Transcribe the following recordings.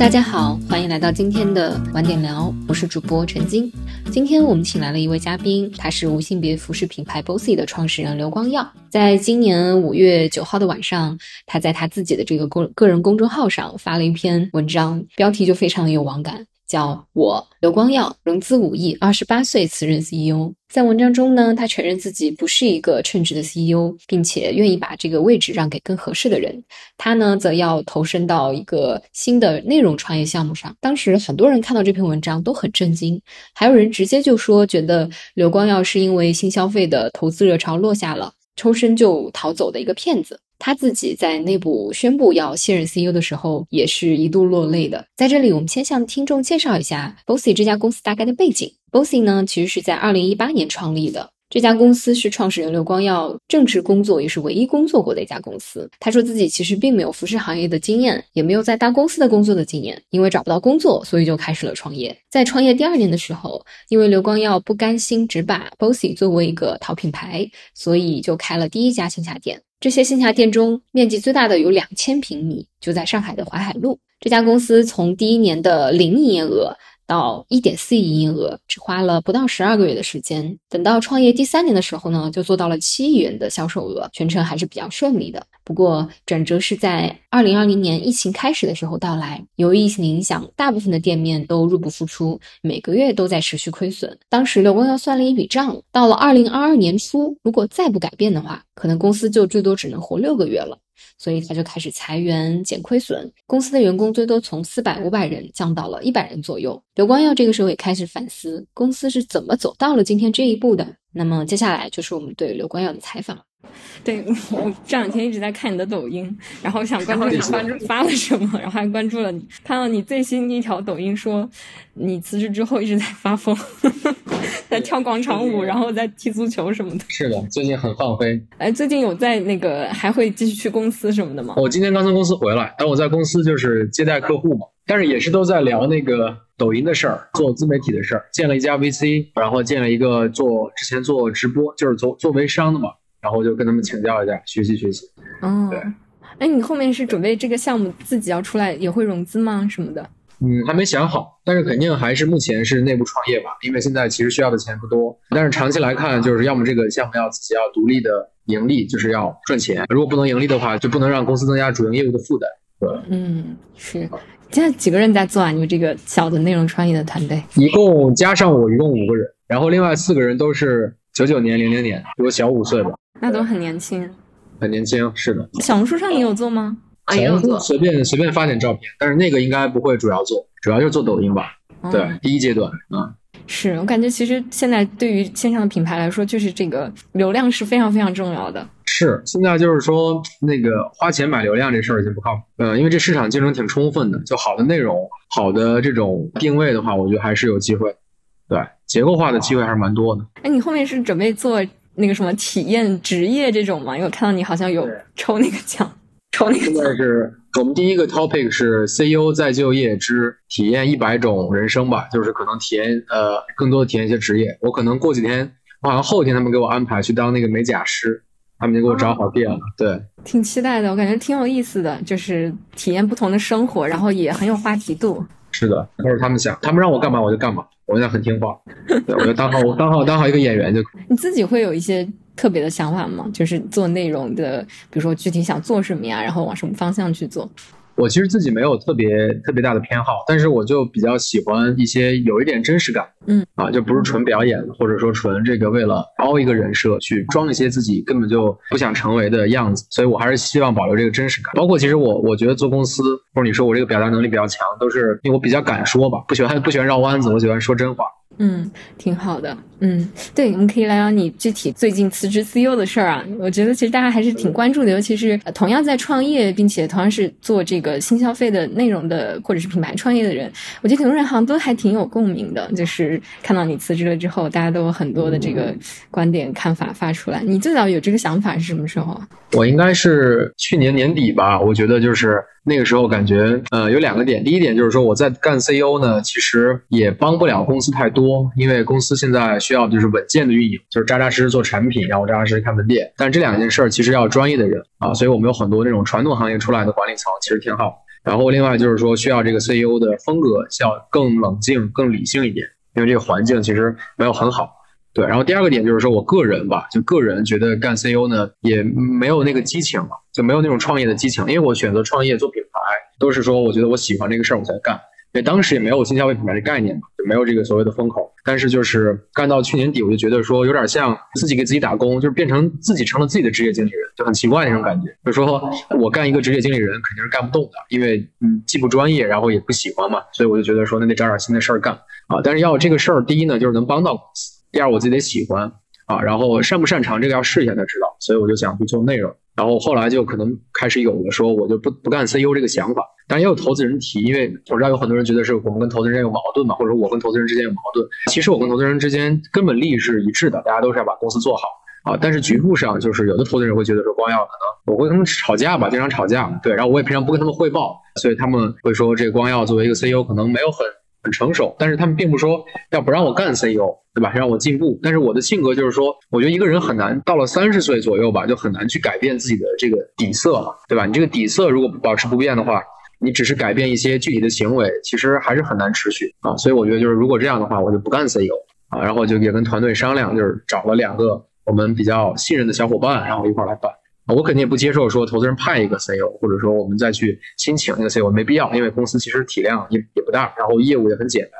大家好，欢迎来到今天的晚点聊，我是主播陈晶。今天我们请来了一位嘉宾，他是无性别服饰品牌 Bossy 的创始人刘光耀。在今年五月九号的晚上，他在他自己的这个公个人公众号上发了一篇文章，标题就非常的有网感。叫我刘光耀，融资五亿，二十八岁辞任 CEO。在文章中呢，他承认自己不是一个称职的 CEO，并且愿意把这个位置让给更合适的人。他呢，则要投身到一个新的内容创业项目上。当时很多人看到这篇文章都很震惊，还有人直接就说，觉得刘光耀是因为新消费的投资热潮落下了，抽身就逃走的一个骗子。他自己在内部宣布要卸任 CEO 的时候，也是一度落泪的。在这里，我们先向听众介绍一下 Bossy 这家公司大概的背景。Bossy 呢，其实是在二零一八年创立的。这家公司是创始人刘光耀正式工作，也是唯一工作过的一家公司。他说自己其实并没有服饰行业的经验，也没有在大公司的工作的经验，因为找不到工作，所以就开始了创业。在创业第二年的时候，因为刘光耀不甘心只把 Bossy 作为一个淘品牌，所以就开了第一家线下店。这些线下店中，面积最大的有两千平米，就在上海的淮海路。这家公司从第一年的零营业额。到一点四亿营业额，只花了不到十二个月的时间。等到创业第三年的时候呢，就做到了七亿元的销售额，全程还是比较顺利的。不过转折是在二零二零年疫情开始的时候到来，由于疫情的影响，大部分的店面都入不敷出，每个月都在持续亏损。当时刘光耀算了一笔账，到了二零二二年初，如果再不改变的话，可能公司就最多只能活六个月了。所以他就开始裁员减亏损，公司的员工最多从四百五百人降到了一百人左右。刘光耀这个时候也开始反思，公司是怎么走到了今天这一步的。那么接下来就是我们对刘光耀的采访。对 我这两天一直在看你的抖音，然后想关注你关注发了什么，然后还关注了你，看到你最新一条抖音说，你辞职之后一直在发疯，在跳广场舞，然后在踢足球什么的。是的，最近很放飞。哎，最近有在那个还会继续去公司什么的吗？我今天刚从公司回来，但我在公司就是接待客户嘛，但是也是都在聊那个抖音的事儿，做自媒体的事儿，建了一家 VC，然后建了一个做之前做直播，就是做做微商的嘛。然后就跟他们请教一下，学习学习。哦，对，哎，你后面是准备这个项目自己要出来，也会融资吗？什么的？嗯，还没想好，但是肯定还是目前是内部创业吧，因为现在其实需要的钱不多。但是长期来看，就是要么这个项目要自己要独立的盈利，就是要赚钱；如果不能盈利的话，就不能让公司增加主营业务的负担。对，嗯，是。现在几个人在做啊？你们这个小的内容创业的团队？一共加上我，一共五个人，然后另外四个人都是九九年、零零年，比我小五岁吧。那都很年轻，很年轻，是的。小红书上你有做吗？小红书随便随便发点照片，但是那个应该不会主要做，主要就是做抖音吧。对，第一阶段啊。是我感觉其实现在对于线上的品牌来说，就是这个流量是非常非常重要的。是，现在就是说那个花钱买流量这事儿已经不靠谱。嗯，因为这市场竞争挺充分的，就好的内容、好的这种定位的话，我觉得还是有机会。对，结构化的机会还是蛮多的。哎，你后面是准备做？那个什么体验职业这种嘛，因为我看到你好像有抽那个奖，抽那个。现在是我们第一个 topic 是 CEO 再就业之体验一百种人生吧，就是可能体验呃更多的体验一些职业。我可能过几天，我好像后天他们给我安排去当那个美甲师，他们就给我找好店了。对，挺期待的，我感觉挺有意思的，就是体验不同的生活，然后也很有话题度。是的，或者他们想，他们让我干嘛我就干嘛。我现在很听话，对我就当好我当好当好一个演员就。你自己会有一些特别的想法吗？就是做内容的，比如说具体想做什么呀，然后往什么方向去做？我其实自己没有特别特别大的偏好，但是我就比较喜欢一些有一点真实感，嗯啊，就不是纯表演，或者说纯这个为了凹一个人设去装一些自己根本就不想成为的样子，所以我还是希望保留这个真实感。包括其实我我觉得做公司，或者你说我这个表达能力比较强，都是因为我比较敢说吧，不喜欢不喜欢绕弯子，我喜欢说真话。嗯，挺好的。嗯，对，我们可以聊聊你具体最近辞职 CEO 的事儿啊。我觉得其实大家还是挺关注的，尤其是同样在创业，并且同样是做这个新消费的内容的，或者是品牌创业的人，我觉得很多人好像都还挺有共鸣的。就是看到你辞职了之后，大家都有很多的这个观点看法发出来。你最早有这个想法是什么时候？我应该是去年年底吧。我觉得就是。那个时候感觉，呃，有两个点。第一点就是说，我在干 CEO 呢，其实也帮不了公司太多，因为公司现在需要就是稳健的运营，就是扎扎实实做产品，然后扎扎实实开门店。但这两件事儿其实要专业的人啊，所以我们有很多那种传统行业出来的管理层，其实挺好。然后另外就是说需要这个 CEO 的风格需要更冷静、更理性一点，因为这个环境其实没有很好。对，然后第二个点就是说我个人吧，就个人觉得干 CEO 呢也没有那个激情了，就没有那种创业的激情，因为我选择创业做品牌都是说我觉得我喜欢这个事儿我才干。因为当时也没有新消费品牌的概念嘛，就没有这个所谓的风口。但是就是干到去年底，我就觉得说有点像自己给自己打工，就是变成自己成了自己的职业经理人，就很奇怪那种感觉。就说我干一个职业经理人肯定是干不动的，因为嗯既不专业，然后也不喜欢嘛。所以我就觉得说那得找点新的事儿干啊。但是要这个事儿，第一呢就是能帮到公司，第二我自己得喜欢啊，然后擅不擅长这个要试一下才知道。所以我就想去做内容。然后后来就可能开始有了说我就不不干 CEO 这个想法，当然也有投资人提，因为我知道有很多人觉得是我们跟投资人有矛盾嘛，或者我跟投资人之间有矛盾。其实我跟投资人之间根本利益是一致的，大家都是要把公司做好啊。但是局部上就是有的投资人会觉得说光耀可能我会跟他们吵架吧，经常吵架，对，然后我也平常不跟他们汇报，所以他们会说这个光耀作为一个 CEO 可能没有很。很成熟，但是他们并不说要不让我干 CEO，对吧？让我进步。但是我的性格就是说，我觉得一个人很难到了三十岁左右吧，就很难去改变自己的这个底色了，对吧？你这个底色如果保持不变的话，你只是改变一些具体的行为，其实还是很难持续啊。所以我觉得就是如果这样的话，我就不干 CEO 啊。然后就也跟团队商量，就是找了两个我们比较信任的小伙伴，然后一块来办。我肯定也不接受说投资人派一个 CEO，或者说我们再去新请一个 CEO，没必要，因为公司其实体量也也不大，然后业务也很简单。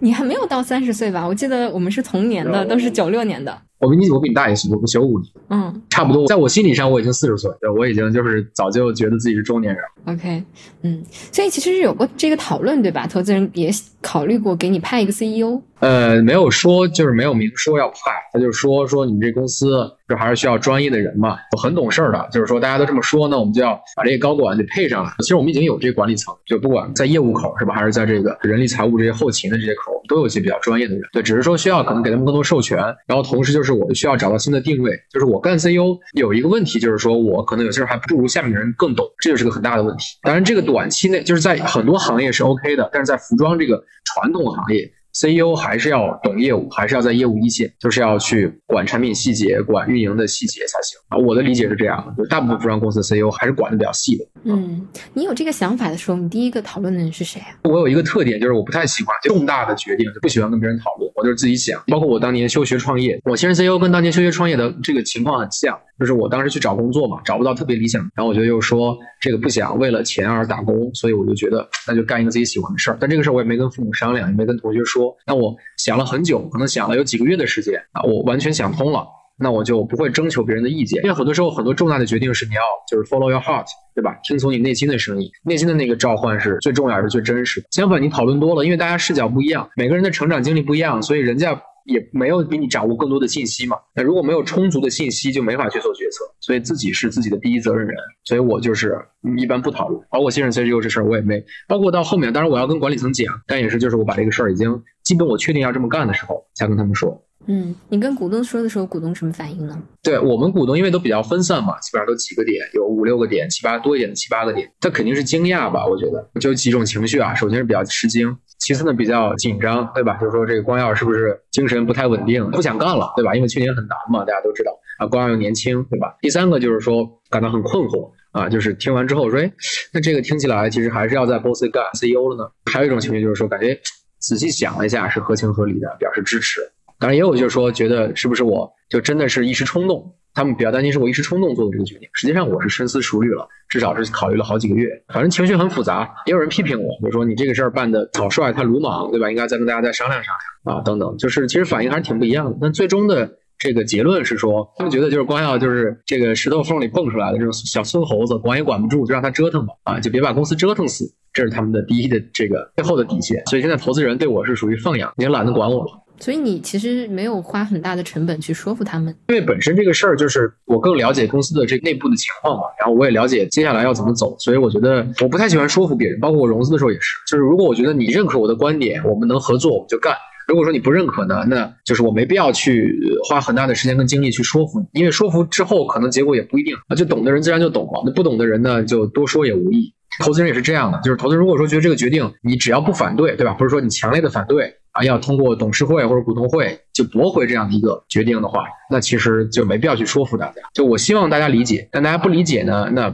你还没有到三十岁吧？我记得我们是同年的，都是九六年的。我比你我比你大一岁，我九五年，嗯，差不多。在我心理上，我已经四十岁，对，我已经就是早就觉得自己是中年人。OK，嗯，所以其实是有过这个讨论，对吧？投资人也考虑过给你派一个 CEO。呃，没有说，就是没有明说要派，他就说说你们这公司就还是需要专业的人嘛，很懂事儿的，就是说大家都这么说，那我们就要把这个高管得配上来。其实我们已经有这个管理层，就不管在业务口是吧，还是在这个人力财务这些后勤的这些口，都有一些比较专业的人。对，只是说需要可能给他们更多授权，然后同时就是我需要找到新的定位，就是我干 CEO 有一个问题，就是说我可能有些事还不如下面的人更懂，这就是个很大的问题。当然，这个短期内就是在很多行业是 OK 的，但是在服装这个传统行业。CEO 还是要懂业务，还是要在业务一线，就是要去管产品细节、管运营的细节才行啊。我的理解是这样的，就大部分服装公司的 CEO 还是管的比较细的。嗯，你有这个想法的时候，你第一个讨论的人是谁啊？我有一个特点，就是我不太喜欢重大的决定，就不喜欢跟别人讨论，我就是自己想。包括我当年休学创业，我现任 CEO 跟当年休学创业的这个情况很像，就是我当时去找工作嘛，找不到特别理想，然后我就又说这个不想为了钱而打工，所以我就觉得那就干一个自己喜欢的事儿。但这个事儿我也没跟父母商量，也没跟同学说。那我想了很久，可能想了有几个月的时间啊，我完全想通了，那我就不会征求别人的意见，因为很多时候很多重大的决定是你要就是 follow your heart，对吧？听从你内心的声音，内心的那个召唤是最重要也是最真实的。相反，你讨论多了，因为大家视角不一样，每个人的成长经历不一样，所以人家也没有比你掌握更多的信息嘛。那如果没有充足的信息，就没法去做决策。所以自己是自己的第一责任人，所以我就是一般不讨论，包括新任 CEO 这事儿我也没，包括到后面，当然我要跟管理层讲，但也是就是我把这个事儿已经。基本我确定要这么干的时候，才跟他们说。嗯，你跟股东说的时候，股东什么反应呢？对我们股东，因为都比较分散嘛，基本上都几个点，有五六个点，七八多一点的七八个点，他肯定是惊讶吧？我觉得就几种情绪啊。首先是比较吃惊，其次呢比较紧张，对吧？就是说这个光耀是不是精神不太稳定，不想干了，对吧？因为去年很难嘛，大家都知道啊。光耀又年轻，对吧？第三个就是说感到很困惑啊，就是听完之后说，哎，那这个听起来其实还是要在 boss 干 CEO 了呢。还有一种情绪就是说，感觉。仔细想了一下，是合情合理的，表示支持。当然也有就是说，觉得是不是我就真的是一时冲动？他们比较担心是我一时冲动做的这个决定。实际上我是深思熟虑了，至少是考虑了好几个月。反正情绪很复杂。也有人批评我，就说你这个事儿办的草率、太鲁莽，对吧？应该再跟大家再商量商量啊，等等。就是其实反应还是挺不一样的。但最终的这个结论是说，他们觉得就是光耀就是这个石头缝里蹦出来的这种小孙猴子，管也管不住，就让他折腾吧，啊，就别把公司折腾死。这是他们的第一的这个最后的底线，所以现在投资人对我是属于放养，也懒得管我了。所以你其实没有花很大的成本去说服他们，因为本身这个事儿就是我更了解公司的这内部的情况嘛，然后我也了解接下来要怎么走，所以我觉得我不太喜欢说服别人，包括我融资的时候也是，就是如果我觉得你认可我的观点，我们能合作，我们就干；如果说你不认可呢，那就是我没必要去花很大的时间跟精力去说服你，因为说服之后可能结果也不一定啊，就懂的人自然就懂了，那不懂的人呢，就多说也无益。投资人也是这样的，就是投资人如果说觉得这个决定你只要不反对，对吧？或者说你强烈的反对啊，要通过董事会或者股东会就驳回这样的一个决定的话，那其实就没必要去说服大家。就我希望大家理解，但大家不理解呢，那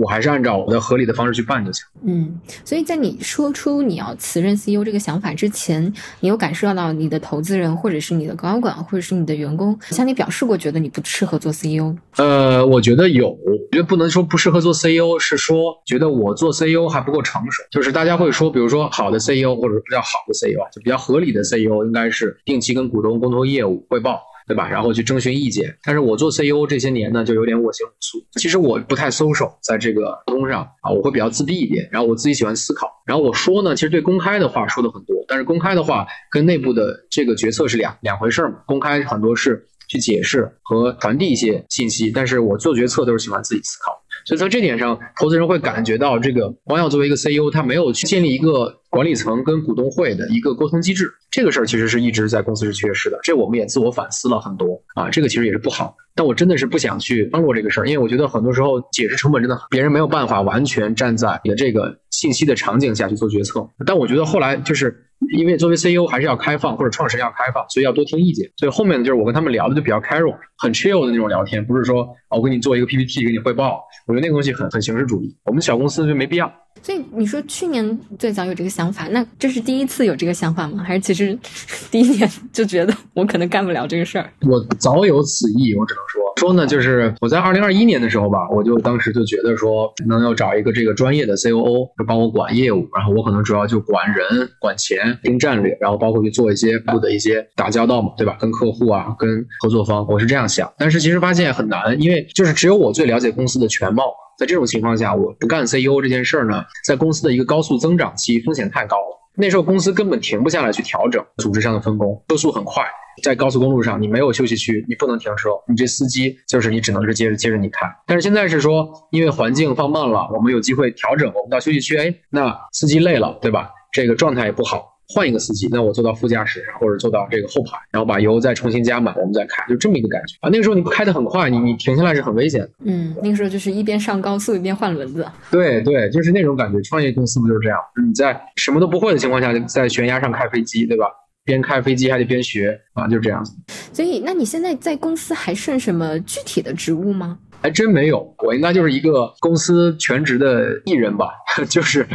我还是按照我的合理的方式去办就行。嗯，所以在你说出你要辞任 CEO 这个想法之前，你有感受到你的投资人或者是你的高管或者是你的员工向你表示过，觉得你不适合做 CEO？呃，我觉得有，我觉得不能说不适合做 CEO，是说觉得我做 CEO 还不够成熟。就是大家会说，比如说好的 CEO 或者比较好的 CEO 啊，就比较合理的 CEO 应该是定期跟股东沟通业务汇报。对吧？然后去征询意见。但是我做 CEO 这些年呢，就有点我行我素。其实我不太 social，在这个沟通上啊，我会比较自闭一点。然后我自己喜欢思考。然后我说呢，其实对公开的话说的很多，但是公开的话跟内部的这个决策是两两回事嘛。公开很多是去解释和传递一些信息，但是我做决策都是喜欢自己思考。所以从这点上，投资人会感觉到这个王耀作为一个 CEO，他没有去建立一个管理层跟股东会的一个沟通机制，这个事儿其实是一直在公司是缺失的。这我们也自我反思了很多啊，这个其实也是不好。但我真的是不想去帮落这个事儿，因为我觉得很多时候解释成本真的别人没有办法完全站在你的这个信息的场景下去做决策。但我觉得后来就是因为作为 CEO 还是要开放，或者创始人要开放，所以要多听意见。所以后面呢，就是我跟他们聊的就比较 casual，很 chill 的那种聊天，不是说我给你做一个 PPT 给你汇报。我觉得那个东西很很形式主义，我们小公司就没必要。所以你说去年最早有这个想法，那这是第一次有这个想法吗？还是其实第一年就觉得我可能干不了这个事儿？我早有此意，我只能说说呢，就是我在二零二一年的时候吧，我就当时就觉得说，能要找一个这个专业的 COO，就帮我管业务，然后我可能主要就管人、管钱、定战略，然后包括去做一些部的一些打交道嘛，对吧？跟客户啊，跟合作方，我是这样想。但是其实发现很难，因为就是只有我最了解公司的全貌。在这种情况下，我不干 CEO 这件事儿呢，在公司的一个高速增长期，风险太高了。那时候公司根本停不下来去调整组织上的分工，车速很快，在高速公路上你没有休息区，你不能停车，你这司机就是你只能是接着接着你开。但是现在是说，因为环境放慢了，我们有机会调整，我们到休息区，哎，那司机累了，对吧？这个状态也不好。换一个司机，那我坐到副驾驶或者坐到这个后排，然后把油再重新加满，我们再开，就这么一个感觉啊。那个时候你开得很快，你你停下来是很危险的。嗯，那个时候就是一边上高速一边换轮子。对对，就是那种感觉。创业公司不就是这样？你在什么都不会的情况下，在悬崖上开飞机，对吧？边开飞机还得边学啊，就是这样子。所以，那你现在在公司还剩什么具体的职务吗？还真没有，我应该就是一个公司全职的艺人吧，就是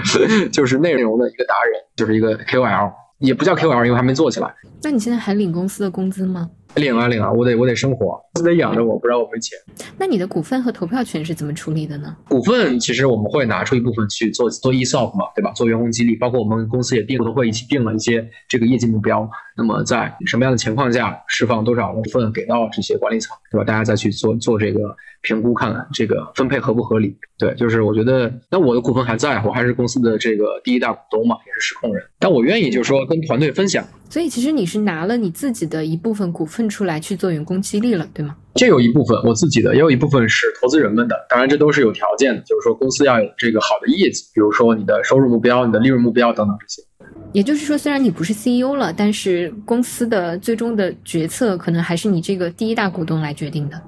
就是内容的一个达人，就是一个 KOL，也不叫 KOL，因为还没做起来。那你现在还领公司的工资吗？领啊领啊，我得我得生活，公司得养着我，不然我没钱。那你的股份和投票权是怎么处理的呢？股份其实我们会拿出一部分去做做 ESOP 嘛，对吧？做员工激励，包括我们公司也定都会一起定了一些这个业绩目标。那么在什么样的情况下释放多少股份给到这些管理层，对吧？大家再去做做这个评估，看看这个分配合不合理。对，就是我觉得，那我的股份还在，我还是公司的这个第一大股东嘛，也是实控人。但我愿意就是说跟团队分享。所以其实你是拿了你自己的一部分股份出来去做员工激励了，对吗？这有一部分我自己的，也有一部分是投资人们的。当然这都是有条件的，就是说公司要有这个好的业绩，比如说你的收入目标、你的利润目标等等这些。也就是说，虽然你不是 CEO 了，但是公司的最终的决策可能还是你这个第一大股东来决定的。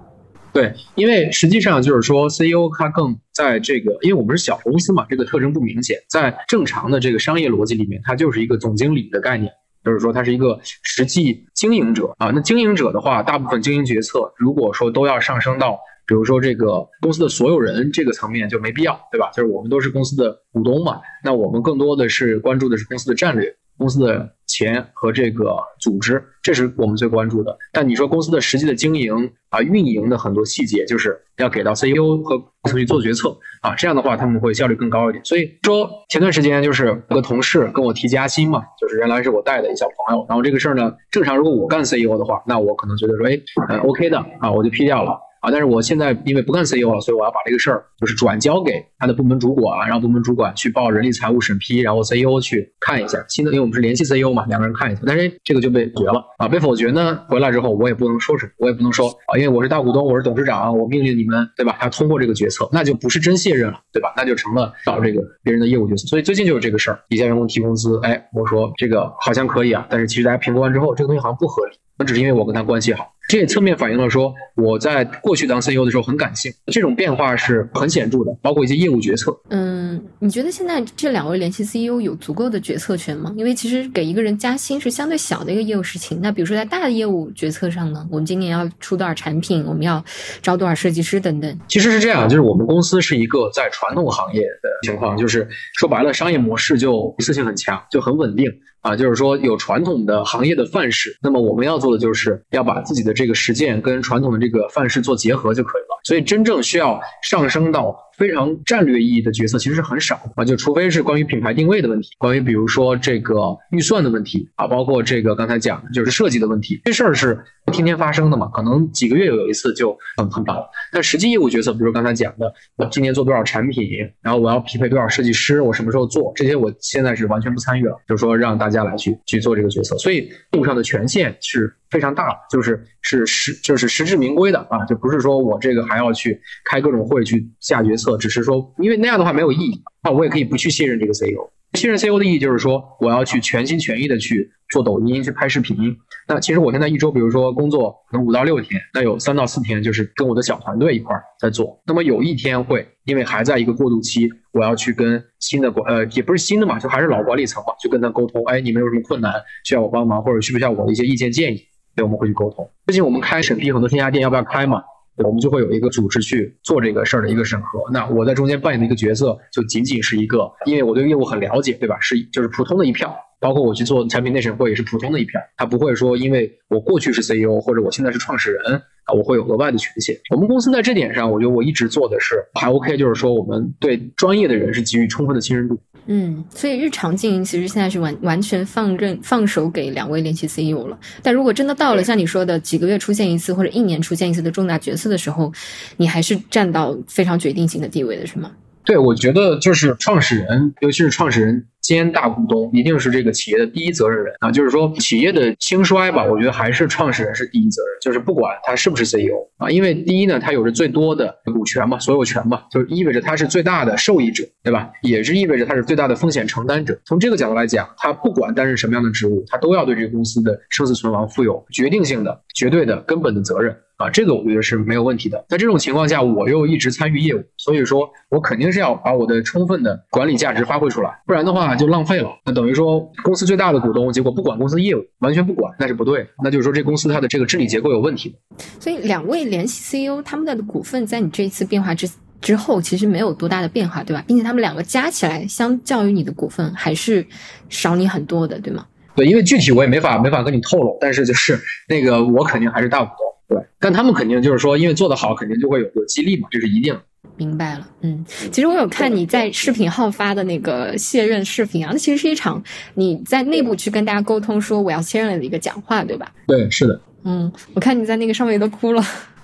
对，因为实际上就是说，CEO 他更在这个，因为我们是小公司嘛，这个特征不明显。在正常的这个商业逻辑里面，它就是一个总经理的概念，就是说他是一个实际经营者啊。那经营者的话，大部分经营决策，如果说都要上升到。比如说这个公司的所有人这个层面就没必要，对吧？就是我们都是公司的股东嘛，那我们更多的是关注的是公司的战略、公司的钱和这个组织，这是我们最关注的。但你说公司的实际的经营啊、运营的很多细节，就是要给到 CEO 和去做决策啊，这样的话他们会效率更高一点。所以说前段时间就是我的同事跟我提加薪嘛，就是原来是我带的一小朋友，然后这个事儿呢，正常如果我干 CEO 的话，那我可能觉得说，哎，呃，OK 的啊，我就批掉了。啊，但是我现在因为不干 CEO 了，所以我要把这个事儿就是转交给他的部门主管，让部门主管去报人力财务审批，然后 CEO 去看一下新的，因为我们是联系 CEO 嘛，两个人看一下。但是这个就被绝了啊，被否决呢，回来之后我也不能说什么，我也不能说啊，因为我是大股东，我是董事长，我命令你们，对吧？要通过这个决策，那就不是真卸任了，对吧？那就成了搞这个别人的业务决策。所以最近就是这个事儿，底下员工提工资，哎，我说这个好像可以啊，但是其实大家评估完之后，这个东西好像不合理，那只是因为我跟他关系好。这也侧面反映了说我在过去当 CEO 的时候很感性，这种变化是很显著的，包括一些业务决策。嗯，你觉得现在这两位联系 CEO 有足够的决策权吗？因为其实给一个人加薪是相对小的一个业务事情。那比如说在大的业务决策上呢，我们今年要出多少产品，我们要招多少设计师等等。其实是这样，就是我们公司是一个在传统行业的情况，就是说白了，商业模式就一次性很强，就很稳定。啊，就是说有传统的行业的范式，那么我们要做的就是要把自己的这个实践跟传统的这个范式做结合就可以了。所以真正需要上升到非常战略意义的角色其实是很少啊，就除非是关于品牌定位的问题，关于比如说这个预算的问题啊，包括这个刚才讲的就是设计的问题，这事儿是天天发生的嘛，可能几个月有一次就很很薄。但实际业务决策，比如刚才讲的，我今年做多少产品，然后我要匹配多少设计师，我什么时候做这些，我现在是完全不参与了，就是说让大。家来去去做这个决策，所以业务上的权限是非常大的，就是是实就是实至名归的啊，就不是说我这个还要去开各种会去下决策，只是说因为那样的话没有意义那，我也可以不去信任这个 CEO。信任 CEO 的意义就是说，我要去全心全意的去做抖音，去拍视频。那其实我现在一周，比如说工作可能五到六天，那有三到四天就是跟我的小团队一块儿在做。那么有一天会因为还在一个过渡期，我要去跟新的管呃也不是新的嘛，就还是老管理层嘛，去跟他沟通。哎，你们有什么困难需要我帮忙，或者需不需要我的一些意见建议？对我们会去沟通。最近我们开审批很多线下店要不要开嘛？我们就会有一个组织去做这个事儿的一个审核。那我在中间扮演的一个角色，就仅仅是一个，因为我对业务很了解，对吧？是就是普通的一票，包括我去做产品内审会也是普通的一票。他不会说，因为我过去是 CEO 或者我现在是创始人啊，我会有额外的权限。我们公司在这点上，我觉得我一直做的是还 OK，就是说我们对专业的人是给予充分的信任度。嗯，所以日常经营其实现在是完完全放任放手给两位联系 CEO 了。但如果真的到了像你说的几个月出现一次或者一年出现一次的重大决策的时候，你还是占到非常决定性的地位的，是吗？对，我觉得就是创始人，尤其是创始人。兼大股东一定是这个企业的第一责任人啊，就是说企业的兴衰吧，我觉得还是创始人是第一责任，就是不管他是不是 CEO 啊，因为第一呢，他有着最多的股权嘛，所有权嘛，就意味着他是最大的受益者，对吧？也是意味着他是最大的风险承担者。从这个角度来讲，他不管担任什么样的职务，他都要对这个公司的生死存亡负有决定性的、绝对的、根本的责任啊，这个我觉得是没有问题的。在这种情况下，我又一直参与业务，所以说我肯定是要把我的充分的管理价值发挥出来，不然的话。就浪费了，那等于说公司最大的股东，结果不管公司业务，完全不管，那是不对。那就是说这公司它的这个治理结构有问题。所以两位联系 CEO 他们的股份在你这一次变化之之后，其实没有多大的变化，对吧？并且他们两个加起来，相较于你的股份还是少你很多的，对吗？对，因为具体我也没法没法跟你透露，但是就是那个我肯定还是大股东，对。但他们肯定就是说，因为做得好，肯定就会有有激励嘛，这是一定。明白了，嗯，其实我有看你在视频号发的那个卸任视频啊，那其实是一场你在内部去跟大家沟通说我要卸任的一个讲话，对吧？对，是的。嗯，我看你在那个上面都哭了。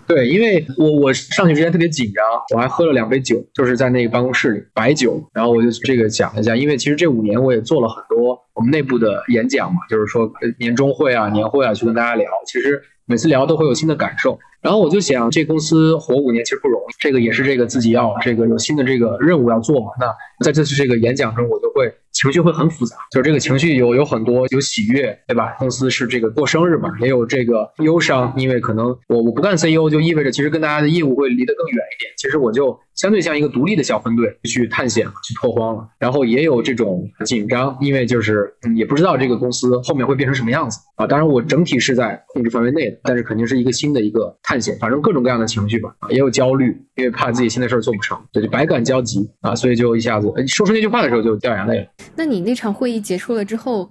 对，因为我我上去之前特别紧张，我还喝了两杯酒，就是在那个办公室里白酒，然后我就这个讲了一下，因为其实这五年我也做了很多我们内部的演讲嘛，就是说年终会啊、年会啊，去跟大家聊，其实每次聊都会有新的感受。然后我就想，这公司活五年其实不容易，这个也是这个自己要这个有新的这个任务要做嘛。那在这次这个演讲中，我就会情绪会很复杂，就是这个情绪有有很多有喜悦，对吧？公司是这个过生日嘛，也有这个忧伤，因为可能我我不干 CEO 就意味着其实跟大家的业务会离得更远一点。其实我就相对像一个独立的小分队去探险去拓荒了。然后也有这种紧张，因为就是也不知道这个公司后面会变成什么样子啊。当然我整体是在控制范围内的，但是肯定是一个新的一个探险。反正各种各样的情绪吧，也有焦虑，因为怕自己新的事儿做不成，对，就百感交集啊，所以就一下子说出那句话的时候就掉眼泪了。那你那场会议结束了之后，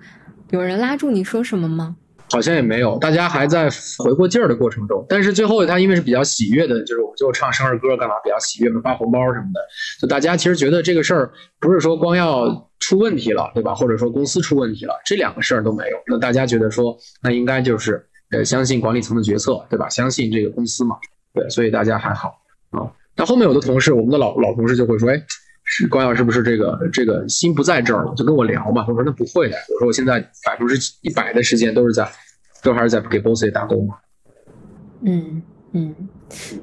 有人拉住你说什么吗？好像也没有，大家还在回过劲儿的过程中。但是最后他因为是比较喜悦的，就是我们最后唱生日歌干嘛？比较喜悦嘛，发红包什么的。就大家其实觉得这个事儿不是说光要出问题了，对吧？或者说公司出问题了，这两个事儿都没有。那大家觉得说，那应该就是。呃，相信管理层的决策，对吧？相信这个公司嘛，对，所以大家还好啊。那后面有的同事，我们的老老同事就会说，哎，是光耀是不是这个这个心不在这儿了？就跟我聊嘛。我说那不会的，我说我现在百分之一百的时间都是在，都还是在给 boss 打工。嗯嗯，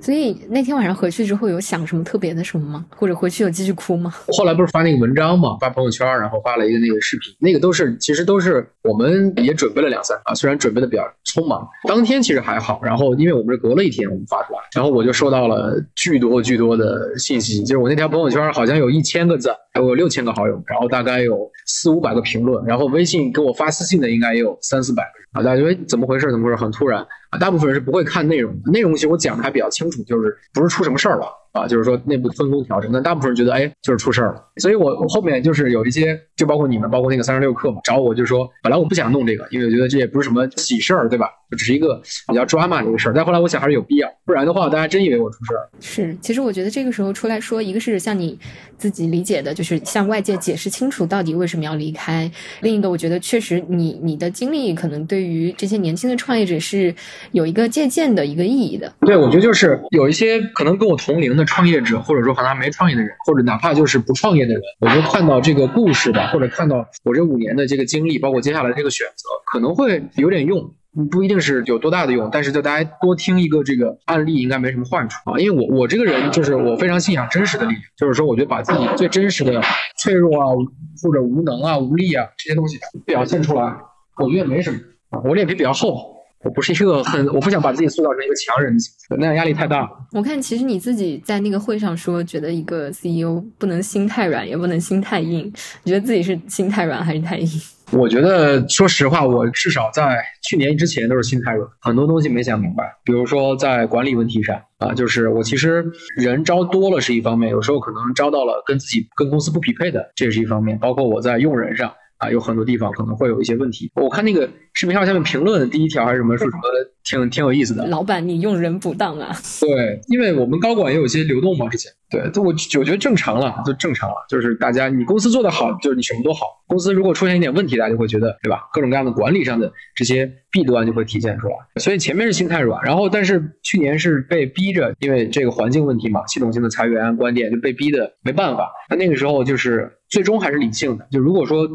所以那天晚上回去之后有想什么特别的什么吗？或者回去有继续哭吗？后来不是发那个文章嘛，发朋友圈，然后发了一个那个视频，那个都是其实都是我们也准备了两三啊，虽然准备的比较匆忙，当天其实还好，然后因为我们是隔了一天我们发出来，然后我就收到了巨多巨多的信息，就是我那条朋友圈好像有一千个赞，还有六千个好友，然后大概有四五百个评论，然后微信给我发私信的应该也有三四百个人啊，大家觉得怎么回事？怎么回事？很突然，大部分人是不会看内容的，内容其实我讲的还比较清楚，就是不是出什么事儿了。啊，就是说内部分工调整，但大部分人觉得，哎，就是出事儿了。所以我我后面就是有一些，就包括你们，包括那个三十六氪嘛，找我就说，本来我不想弄这个，因为我觉得这也不是什么喜事儿，对吧？就只是一个比较抓马的一个事儿。但后来我想还是有必要，不然的话，大家真以为我出事儿。是，其实我觉得这个时候出来说，一个是像你自己理解的，就是向外界解释清楚到底为什么要离开；另一个，我觉得确实你你的经历可能对于这些年轻的创业者是有一个借鉴的一个意义的。对，我觉得就是有一些可能跟我同龄的创业者，或者说和他没创业的人，或者哪怕就是不创业的人，我就看到这个故事吧，或者看到我这五年的这个经历，包括接下来这个选择，可能会有点用。不一定是有多大的用，但是就大家多听一个这个案例，应该没什么坏处啊。因为我我这个人就是我非常信仰真实的力量，就是说我觉得把自己最真实的脆弱啊，或者无能啊、无力啊这些东西表现出来，我觉得没什么。我脸皮比较厚。我不是一个很，我不想把自己塑造成一个强人，那样压力太大。我看其实你自己在那个会上说，觉得一个 CEO 不能心太软，也不能心太硬。你觉得自己是心太软还是太硬？我觉得，说实话，我至少在去年之前都是心太软，很多东西没想明白。比如说在管理问题上啊，就是我其实人招多了是一方面，有时候可能招到了跟自己跟公司不匹配的，这也是一方面。包括我在用人上。啊，有很多地方可能会有一些问题。我看那个视频号下面评论第一条还是什么，说什么挺挺有意思的。老板，你用人不当啊？对，因为我们高管也有些流动嘛，之前。对，我我觉得正常了，就正常了。就是大家，你公司做得好，就是你什么都好。公司如果出现一点问题，大家就会觉得，对吧？各种各样的管理上的这些弊端就会体现出来。所以前面是心太软，然后但是去年是被逼着，因为这个环境问题嘛，系统性的裁员观点就被逼的没办法。那那个时候就是最终还是理性的。就如果说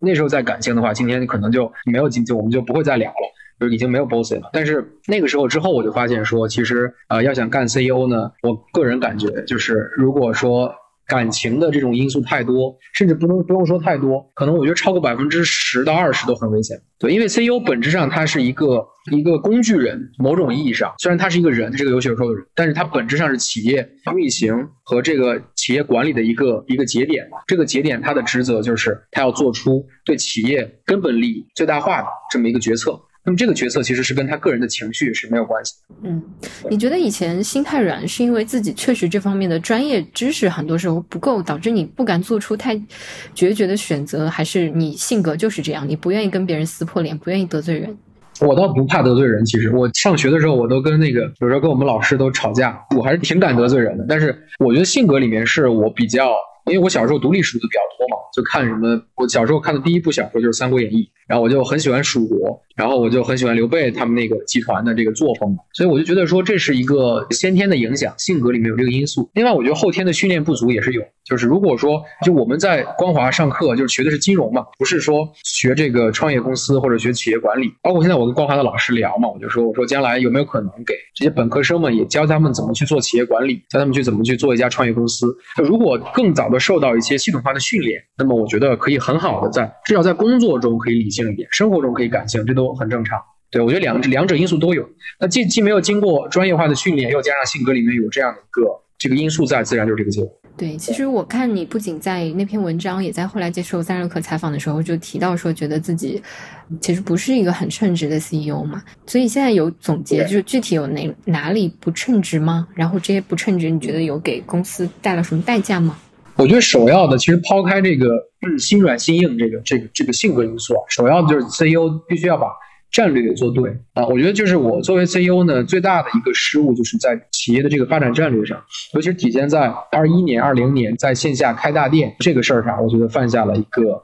那时候再感性的话，今天可能就没有经济，我们就不会再聊了。就已经没有 boss 了，但是那个时候之后，我就发现说，其实呃，要想干 CEO 呢，我个人感觉就是，如果说感情的这种因素太多，甚至不能不用说太多，可能我觉得超过百分之十到二十都很危险。对，因为 CEO 本质上他是一个一个工具人，某种意义上，虽然他是一个人，是个有血有肉的人，但是他本质上是企业运行和这个企业管理的一个一个节点。这个节点他的职责就是他要做出对企业根本利益最大化的这么一个决策。那么这个决策其实是跟他个人的情绪是没有关系的。嗯，你觉得以前心太软，是因为自己确实这方面的专业知识很多时候不够，导致你不敢做出太决绝的选择，还是你性格就是这样，你不愿意跟别人撕破脸，不愿意得罪人？我倒不怕得罪人，其实我上学的时候我都跟那个，有时候跟我们老师都吵架，我还是挺敢得罪人的。但是我觉得性格里面是我比较。因为我小时候读历史读的比较多嘛，就看什么。我小时候看的第一部小说就是《三国演义》，然后我就很喜欢蜀国，然后我就很喜欢刘备他们那个集团的这个作风嘛，所以我就觉得说这是一个先天的影响，性格里面有这个因素。另外，我觉得后天的训练不足也是有。就是如果说就我们在光华上课，就是学的是金融嘛，不是说学这个创业公司或者学企业管理。包括现在我跟光华的老师聊嘛，我就说我说将来有没有可能给这些本科生们也教他们怎么去做企业管理，教他们去怎么去做一家创业公司。如果更早的受到一些系统化的训练，那么我觉得可以很好的在至少在工作中可以理性一点，生活中可以感性，这都很正常。对我觉得两两者因素都有。那既既没有经过专业化的训练，又加上性格里面有这样的一个这个因素在，自然就是这个结果。对，其实我看你不仅在那篇文章，也在后来接受三十六氪采访的时候就提到说，觉得自己其实不是一个很称职的 CEO 嘛。所以现在有总结，就是具体有哪哪里不称职吗？然后这些不称职，你觉得有给公司带来什么代价吗？我觉得首要的，其实抛开这个心软心硬这个这个这个性格因素啊，首要的就是 CEO 必须要把。战略做对啊，我觉得就是我作为 CEO 呢，最大的一个失误就是在企业的这个发展战略上，尤其是体现在二一年、二零年在线下开大店这个事儿上，我觉得犯下了一个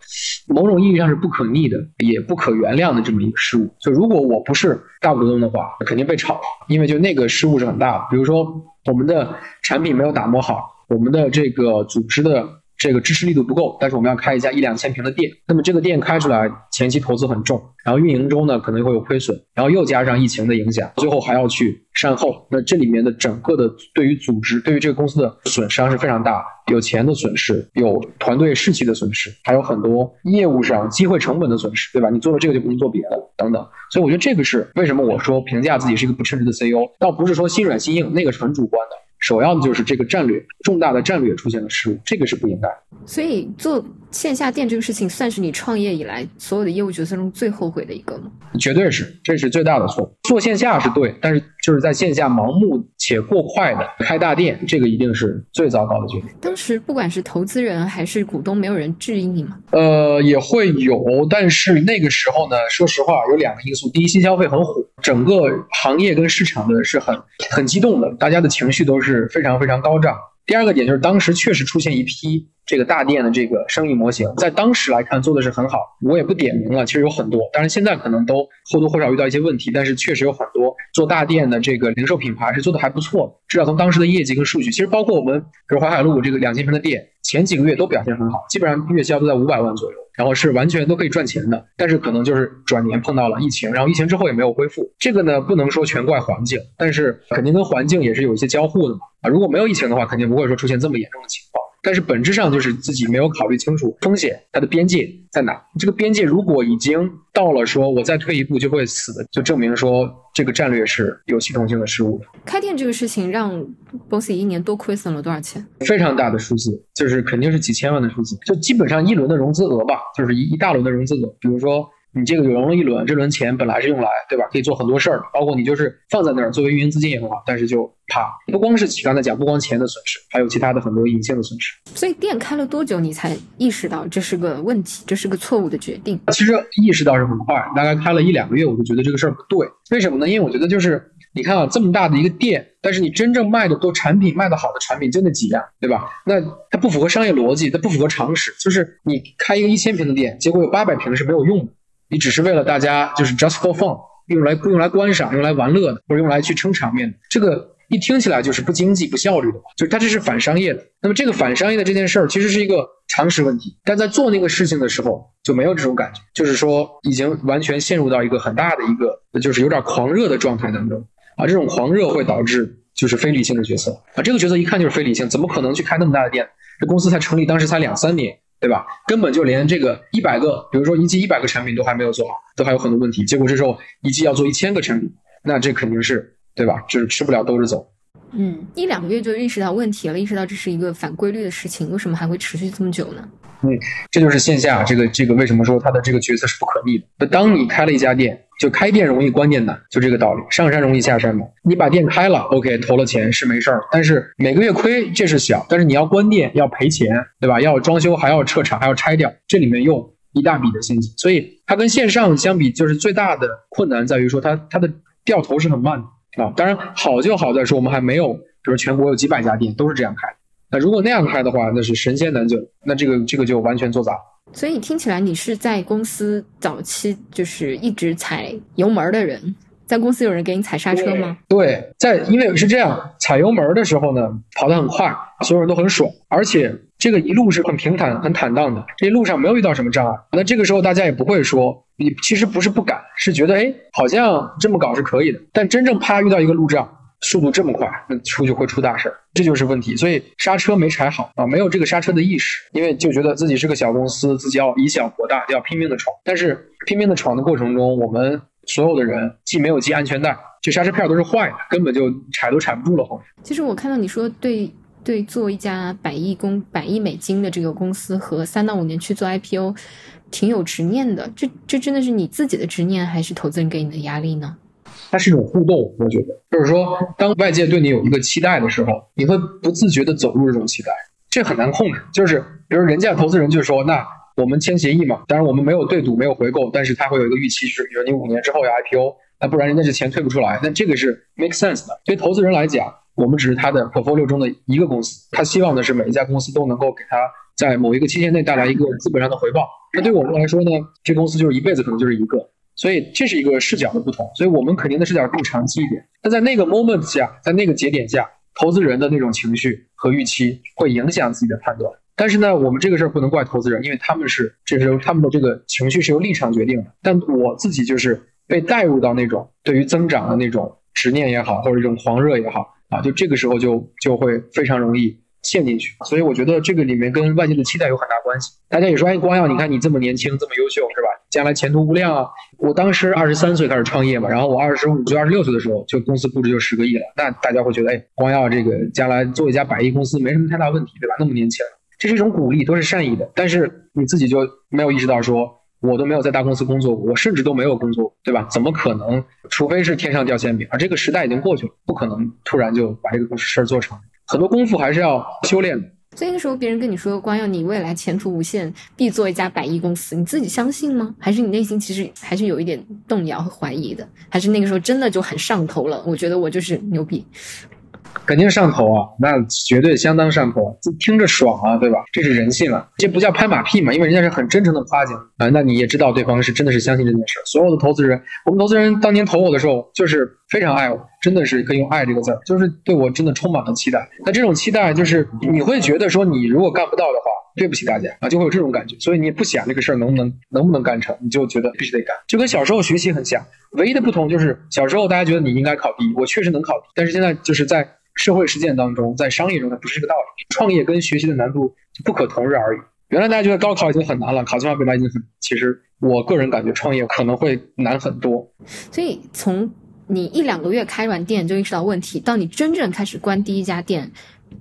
某种意义上是不可逆的、也不可原谅的这么一个失误。就如果我不是大股东的话，肯定被炒，因为就那个失误是很大的。比如说我们的产品没有打磨好，我们的这个组织的。这个支持力度不够，但是我们要开一家一两千平的店，那么这个店开出来前期投资很重，然后运营中呢可能会有亏损，然后又加上疫情的影响，最后还要去善后，那这里面的整个的对于组织对于这个公司的损伤是非常大，有钱的损失，有团队士气的损失，还有很多业务上机会成本的损失，对吧？你做了这个就不能做别的，等等。所以我觉得这个是为什么我说评价自己是一个不称职的 CEO，倒不是说心软心硬，那个是很主观的。首要的就是这个战略重大的战略出现了失误，这个是不应该。所以做线下店这个事情，算是你创业以来所有的业务决策中最后悔的一个吗？绝对是，这是最大的错。做线下是对，但是就是在线下盲目且过快的开大店，这个一定是最糟糕的决定。当时不管是投资人还是股东，没有人质疑你吗？呃，也会有，但是那个时候呢，说实话有两个因素：第一，新消费很火，整个行业跟市场呢是很很激动的，大家的情绪都是非常非常高涨。第二个点就是当时确实出现一批这个大店的这个生意模型，在当时来看做的是很好，我也不点名了，其实有很多，当然现在可能都或多或少遇到一些问题，但是确实有很多做大店的这个零售品牌是做的还不错的，至少从当时的业绩跟数据，其实包括我们比如淮海路这个两千平的店，前几个月都表现很好，基本上月销都在五百万左右。然后是完全都可以赚钱的，但是可能就是转年碰到了疫情，然后疫情之后也没有恢复。这个呢，不能说全怪环境，但是肯定跟环境也是有一些交互的嘛。啊，如果没有疫情的话，肯定不会说出现这么严重的情况。但是本质上就是自己没有考虑清楚风险，它的边界在哪？这个边界如果已经到了说我再退一步就会死的，就证明说这个战略是有系统性的失误的。开店这个事情让 Bossy 一年多亏损了多少钱？非常大的数字，就是肯定是几千万的数字，就基本上一轮的融资额吧，就是一一大轮的融资额，比如说。你这个有融了一轮，这轮钱本来是用来，对吧？可以做很多事儿的，包括你就是放在那儿作为运营资金也很好，但是就啪，不光是刚才讲，不光钱的损失，还有其他的很多隐性的损失。所以店开了多久，你才意识到这是个问题，这是个错误的决定？其实意识到是很快，大概开了一两个月，我就觉得这个事儿不对。为什么呢？因为我觉得就是你看啊，这么大的一个店，但是你真正卖的多产品卖的好的产品就那几样，对吧？那它不符合商业逻辑，它不符合常识。就是你开一个一千平的店，结果有八百平是没有用的。你只是为了大家就是 just for fun，用来用来观赏，用来玩乐的，或者用来去撑场面的，这个一听起来就是不经济、不效率的，就是它这是反商业的。那么这个反商业的这件事儿其实是一个常识问题，但在做那个事情的时候就没有这种感觉，就是说已经完全陷入到一个很大的一个就是有点狂热的状态当中啊，这种狂热会导致就是非理性的决策啊，这个决策一看就是非理性，怎么可能去开那么大的店？这公司才成立当时才两三年。对吧？根本就连这个一百个，比如说一季一百个产品都还没有做好，都还有很多问题。结果这时候一季要做一千个产品，那这肯定是对吧？就是吃不了兜着走。嗯，一两个月就意识到问题了，意识到这是一个反规律的事情，为什么还会持续这么久呢？嗯，这就是线下这个这个为什么说它的这个决策是不可逆的？那当你开了一家店。就开店容易，关键难，就这个道理。上山容易下山嘛。你把店开了，OK，投了钱是没事儿，但是每个月亏这是小，但是你要关店要赔钱，对吧？要装修还要撤场还要拆掉，这里面用一大笔的现金。所以它跟线上相比，就是最大的困难在于说它它的掉头是很慢的啊。当然好就好在说我们还没有，比如全国有几百家店都是这样开。那如果那样开的话，那是神仙难救，那这个这个就完全做砸了。所以听起来你是在公司早期就是一直踩油门的人，在公司有人给你踩刹车吗？对，在因为是这样，踩油门的时候呢，跑得很快，所有人都很爽，而且这个一路是很平坦、很坦荡的，这一路上没有遇到什么障碍。那这个时候大家也不会说，你其实不是不敢，是觉得哎，好像这么搞是可以的。但真正啪遇到一个路障。速度这么快，那出去会出大事儿，这就是问题。所以刹车没踩好啊，没有这个刹车的意识，因为就觉得自己是个小公司，自己要以小博大，要拼命的闯。但是拼命的闯的过程中，我们所有的人既没有系安全带，这刹车片都是坏的，根本就踩都踩不住了。其实我看到你说，对对，做一家百亿公百亿美金的这个公司和三到五年去做 IPO，挺有执念的。这这真的是你自己的执念，还是投资人给你的压力呢？它是一种互动，我觉得，就是说，当外界对你有一个期待的时候，你会不自觉的走入这种期待，这很难控制。就是，比如人家投资人就说，那我们签协议嘛，当然我们没有对赌，没有回购，但是他会有一个预期，是比如你五年之后要 IPO，那不然人家这钱退不出来，那这个是 make sense 的。对投资人来讲，我们只是他的 portfolio 中的一个公司，他希望的是每一家公司都能够给他在某一个期限内带来一个资本上的回报。那对我们来说呢，这公司就是一辈子可能就是一个。所以这是一个视角的不同，所以我们肯定的视角更长期一点。那在那个 moment 下，在那个节点下，投资人的那种情绪和预期会影响自己的判断。但是呢，我们这个事儿不能怪投资人，因为他们是这是他们的这个情绪是由立场决定的。但我自己就是被带入到那种对于增长的那种执念也好，或者一种狂热也好啊，就这个时候就就会非常容易。陷进去，所以我觉得这个里面跟外界的期待有很大关系。大家也说，哎，光耀，你看你这么年轻，这么优秀，是吧？将来前途无量啊！我当时二十三岁开始创业嘛，然后我二十五岁、二十六岁的时候，就公司估值就十个亿了。那大家会觉得，哎，光耀这个将来做一家百亿公司没什么太大问题，对吧？那么年轻，这是一种鼓励，都是善意的。但是你自己就没有意识到，说我都没有在大公司工作过，我甚至都没有工作，对吧？怎么可能？除非是天上掉馅饼，而这个时代已经过去了，不可能突然就把这个事儿做成。很多功夫还是要修炼的。所以那时候别人跟你说光耀你未来前途无限，必做一家百亿公司，你自己相信吗？还是你内心其实还是有一点动摇和怀疑的？还是那个时候真的就很上头了？我觉得我就是牛逼。肯定上头啊，那绝对相当上头，听着爽啊，对吧？这是人性啊，这不叫拍马屁嘛，因为人家是很真诚的夸奖啊。那你也知道对方是真的是相信这件事。所有的投资人，我们投资人当年投我的时候，就是非常爱我，真的是可以用“爱”这个字儿，就是对我真的充满了期待。那这种期待就是你会觉得说，你如果干不到的话，对不起大家啊，就会有这种感觉。所以你也不想这个事儿能不能能不能干成，你就觉得必须得干，就跟小时候学习很像。唯一的不同就是小时候大家觉得你应该考第一，我确实能考第一，但是现在就是在。社会实践当中，在商业中它不是这个道理。创业跟学习的难度就不可同日而语。原来大家觉得高考已经很难了，考清华北大已经很，其实我个人感觉创业可能会难很多。所以从你一两个月开完店就意识到问题，到你真正开始关第一家店，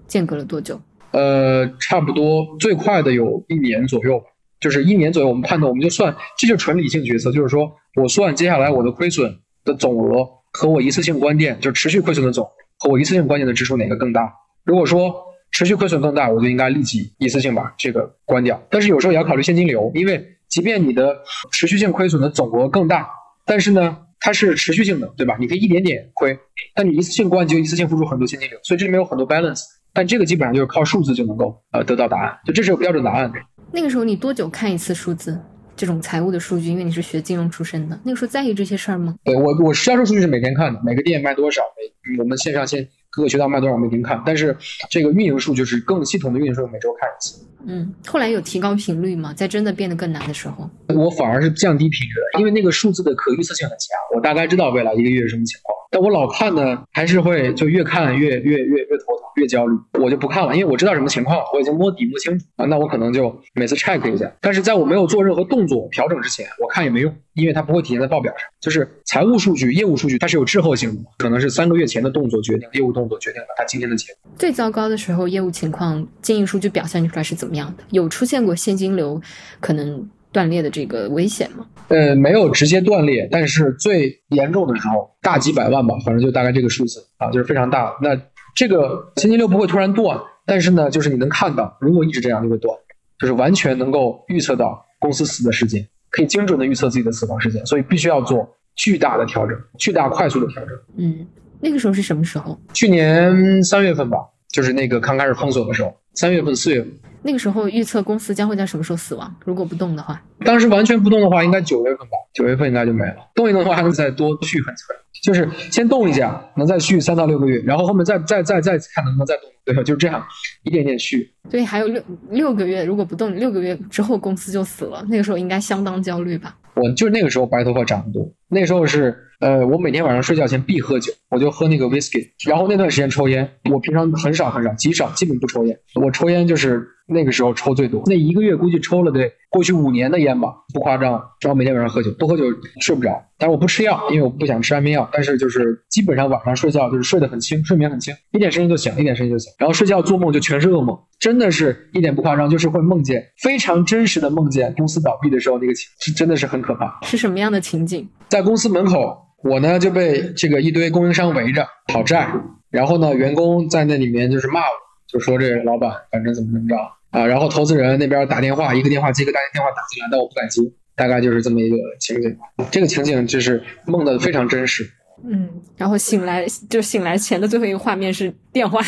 间隔了多久？呃，差不多最快的有一年左右，就是一年左右。我们判断，我们就算，这就纯理性决策，就是说我算接下来我的亏损的总额和我一次性关店就持续亏损的总。和我一次性关店的支出哪个更大？如果说持续亏损更大，我就应该立即一次性把这个关掉。但是有时候也要考虑现金流，因为即便你的持续性亏损的总额更大，但是呢，它是持续性的，对吧？你可以一点点亏，但你一次性关就一次性付出很多现金流，所以这里面有很多 balance。但这个基本上就是靠数字就能够呃得到答案，就这是有标准答案。那个时候你多久看一次数字？这种财务的数据，因为你是学金融出身的，那个时候在意这些事儿吗？对我，我销售数据是每天看的，每个店卖多少，每我们线上线各个渠道卖多少，每天看。但是这个运营数据是更系统的运营数据，每周看一次。嗯，后来有提高频率吗？在真的变得更难的时候，我反而是降低频率了，因为那个数字的可预测性很强，我大概知道未来一个月是什么情况。但我老看呢，还是会就越看越越越越头疼，越焦虑。我就不看了，因为我知道什么情况，我已经摸底摸清楚啊。那我可能就每次 check 一下。但是在我没有做任何动作调整之前，我看也没用，因为它不会体现在报表上。就是财务数据、业务数据，它是有滞后性的，可能是三个月前的动作决定，业务动作决定了它今天的结果。最糟糕的时候，业务情况、经营数据表现出来是怎么样的？有出现过现金流可能？断裂的这个危险吗？呃，没有直接断裂，但是最严重的时候大几百万吧，反正就大概这个数字啊，就是非常大。那这个星期六不会突然断，但是呢，就是你能看到，如果一直这样就会断，就是完全能够预测到公司死的时间，可以精准的预测自己的死亡时间，所以必须要做巨大的调整，巨大快速的调整。嗯，那个时候是什么时候？去年三月份吧，就是那个刚开始封锁的时候，三月份、四月份。那个时候预测公司将会在什么时候死亡？如果不动的话，当时完全不动的话，应该九月份吧？九月份应该就没了。动一动的话，还能再多续很长，就是先动一下，能再续三到六个月，然后后面再再再再看能不能再动，对吧？就是这样，一点点续。所以还有六六个月，如果不动，六个月之后公司就死了。那个时候应该相当焦虑吧？我就是那个时候白头发长得多，那时候是呃，我每天晚上睡觉前必喝酒，我就喝那个 whisky，然后那段时间抽烟，我平常很少很少，极少，基本不抽烟。我抽烟就是。那个时候抽最多，那一个月估计抽了得过去五年的烟吧，不夸张。然后每天晚上喝酒，不喝酒睡不着。但是我不吃药，因为我不想吃安眠药。但是就是基本上晚上睡觉就是睡得很轻，睡眠很轻，一点声音就醒，一点声音就醒。然后睡觉做梦就全是噩梦，真的是一点不夸张，就是会梦见非常真实的梦见公司倒闭的时候那个情，是真的是很可怕。是什么样的情景？在公司门口，我呢就被这个一堆供应商围着讨债，然后呢员工在那里面就是骂我，就说这老板反正怎么怎么着。啊，然后投资人那边打电话，一个电话接一个，大电话打进来，但我不敢接，大概就是这么一个情景。这个情景就是梦的非常真实。嗯，然后醒来就醒来前的最后一个画面是电话，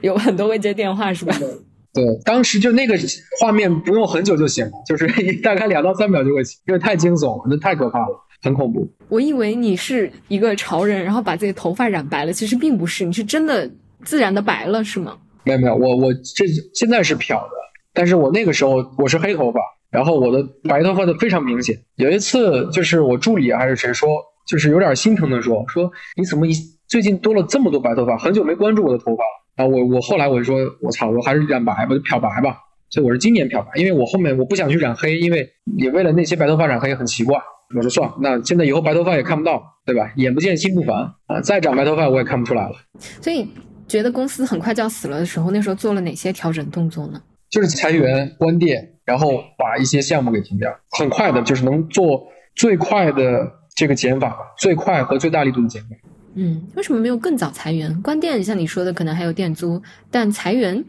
有很多未接电话是吧？对，当时就那个画面不用很久就醒了，就是 大概两到三秒就会醒，因为太惊悚了，那太可怕了，很恐怖。我以为你是一个潮人，然后把自己头发染白了，其实并不是，你是真的自然的白了，是吗？没有没有，我我这现在是漂的，但是我那个时候我是黑头发，然后我的白头发的非常明显。有一次就是我助理还是谁说，就是有点心疼的说说你怎么一最近多了这么多白头发，很久没关注我的头发了。啊，我我后来我就说我操，我还是染白吧，就漂白吧。所以我是今年漂白，因为我后面我不想去染黑，因为也为了那些白头发染黑很奇怪。我说算了，那现在以后白头发也看不到，对吧？眼不见心不烦啊，再长白头发我也看不出来了。所以觉得公司很快就要死了的时候，那时候做了哪些调整动作呢？就是裁员、关店，然后把一些项目给停掉，很快的，就是能做最快的这个减法，最快和最大力度的减法。嗯，为什么没有更早裁员？关店像你说的，可能还有店租，但裁员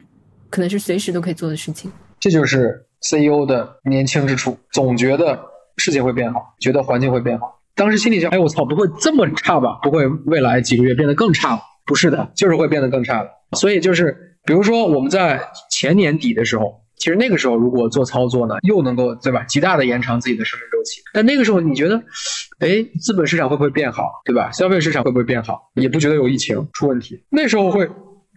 可能是随时都可以做的事情。这就是 CEO 的年轻之处，总觉得事情会变好，觉得环境会变好。当时心里想，哎，我操，不会这么差吧？不会未来几个月变得更差吧？不是的，就是会变得更差的。所以就是，比如说我们在前年底的时候，其实那个时候如果做操作呢，又能够对吧，极大的延长自己的生命周期。但那个时候你觉得，哎，资本市场会不会变好，对吧？消费市场会不会变好？也不觉得有疫情出问题。那时候会，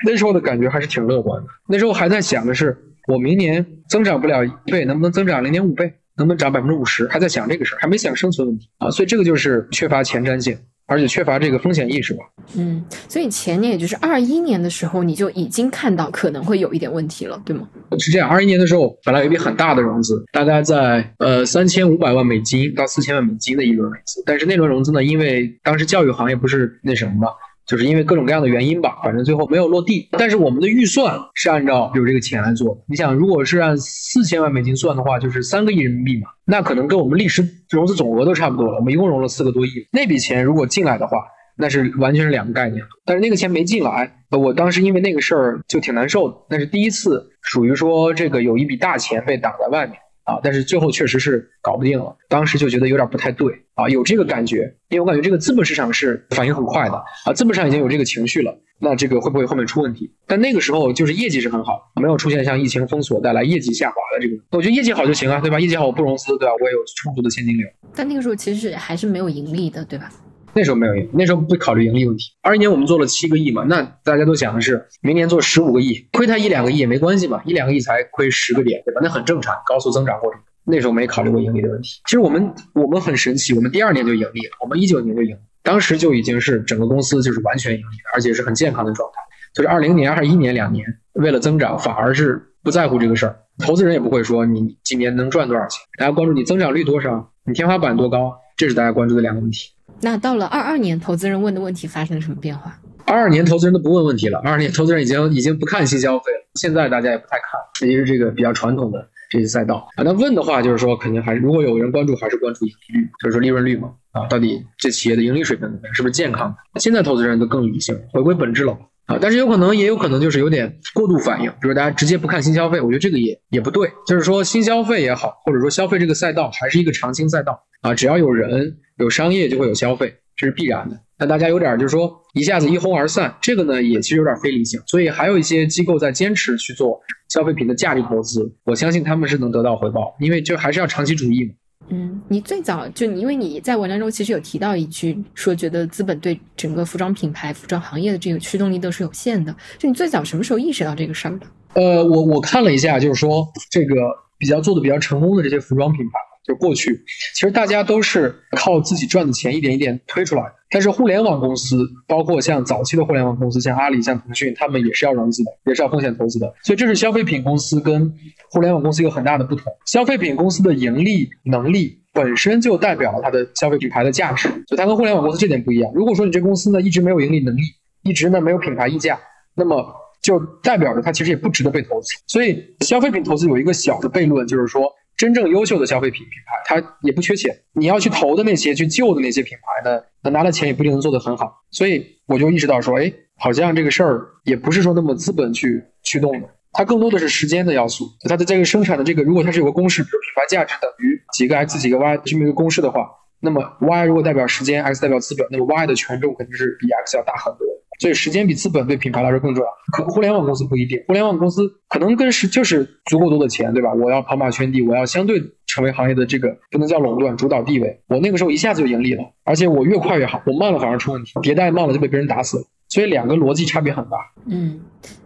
那时候的感觉还是挺乐观的。那时候还在想的是。我明年增长不了一倍，能不能增长零点五倍？能不能涨百分之五十？还在想这个事儿，还没想生存问题啊！所以这个就是缺乏前瞻性，而且缺乏这个风险意识吧。嗯，所以前年也就是二一年的时候，你就已经看到可能会有一点问题了，对吗？是这样，二一年的时候本来有一笔很大的融资，大概在呃三千五百万美金到四千万美金的一轮融资，但是那轮融资呢，因为当时教育行业不是那什么嘛。就是因为各种各样的原因吧，反正最后没有落地。但是我们的预算是按照有这个钱来做。你想，如果是按四千万美金算的话，就是三个亿人民币嘛，那可能跟我们历史融资总额都差不多了。我们一共融了四个多亿，那笔钱如果进来的话，那是完全是两个概念。但是那个钱没进来，我当时因为那个事儿就挺难受的。那是第一次，属于说这个有一笔大钱被挡在外面。啊，但是最后确实是搞不定了，当时就觉得有点不太对啊，有这个感觉，因为我感觉这个资本市场是反应很快的啊，资本上已经有这个情绪了，那这个会不会后面出问题？但那个时候就是业绩是很好，没有出现像疫情封锁带来业绩下滑的这个，我觉得业绩好就行啊，对吧？业绩好我不融资，对吧？我也有充足的现金流。但那个时候其实还是没有盈利的，对吧？那时候没有盈，那时候不考虑盈利问题。二一年我们做了七个亿嘛，那大家都想的是明年做十五个亿，亏它一两个亿也没关系嘛，一两个亿才亏十个点，对吧？那很正常，高速增长过程。那时候没考虑过盈利的问题。其实我们我们很神奇，我们第二年就盈利了，我们一九年就盈，当时就已经是整个公司就是完全盈利，而且是很健康的状态。就是二零年、二一年两年，为了增长，反而是不在乎这个事儿，投资人也不会说你今年能赚多少钱，大家关注你增长率多少，你天花板多高，这是大家关注的两个问题。那到了二二年，投资人问的问题发生了什么变化？二二年投资人都不问问题了，二二年投资人已经已经不看新消费了。现在大家也不太看，也是这个比较传统的这些赛道啊。那问的话，就是说肯定还是如果有人关注，还是关注盈利率，就是说利润率嘛啊，到底这企业的盈利水平怎么样，是不是健康？现在投资人都更理性，回归本质了啊。但是有可能也有可能就是有点过度反应，比如大家直接不看新消费，我觉得这个也也不对。就是说新消费也好，或者说消费这个赛道还是一个长青赛道啊，只要有人有商业，就会有消费。这是必然的，但大家有点就是说一下子一哄而散，这个呢也其实有点非理性，所以还有一些机构在坚持去做消费品的价值投资，我相信他们是能得到回报，因为就还是要长期主义嘛。嗯，你最早就你因为你在文章中其实有提到一句，说觉得资本对整个服装品牌、服装行业的这个驱动力都是有限的，就你最早什么时候意识到这个事儿的？呃，我我看了一下，就是说这个比较做的比较成功的这些服装品牌。就过去，其实大家都是靠自己赚的钱一点一点推出来。但是互联网公司，包括像早期的互联网公司，像阿里、像腾讯，他们也是要融资的，也是要风险投资的。所以这是消费品公司跟互联网公司一个很大的不同。消费品公司的盈利能力本身就代表了它的消费品牌的价值，所以它跟互联网公司这点不一样。如果说你这公司呢一直没有盈利能力，一直呢没有品牌溢价，那么就代表着它其实也不值得被投资。所以消费品投资有一个小的悖论，就是说。真正优秀的消费品品牌，它也不缺钱。你要去投的那些、去救的那些品牌呢，那拿了钱也不一定能做得很好。所以我就意识到说，哎，好像这个事儿也不是说那么资本去驱动的，它更多的是时间的要素。它的这个生产的这个，如果它是有个公式，比如品牌价值等于几个 x 几个 y 这么一个公式的话，那么 y 如果代表时间，x 代表资本，那么 y 的权重肯定是比 x 要大很多。所以时间比资本对品牌来说更重要。可互联网公司不一定，互联网公司可能跟是就是足够多的钱，对吧？我要跑马圈地，我要相对成为行业的这个不能叫垄断主导地位。我那个时候一下子就盈利了，而且我越快越好，我慢了反而出问题，迭代慢了就被别人打死了。所以两个逻辑差别很大。嗯，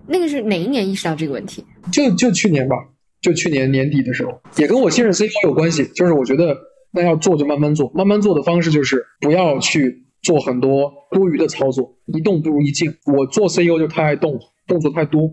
那个是哪一年意识到这个问题？就就去年吧。就去年年底的时候，也跟我新任 CEO 有关系。就是我觉得那要做就慢慢做，慢慢做的方式就是不要去做很多多余的操作，一动不如一静。我做 CEO 就太爱动，动作太多，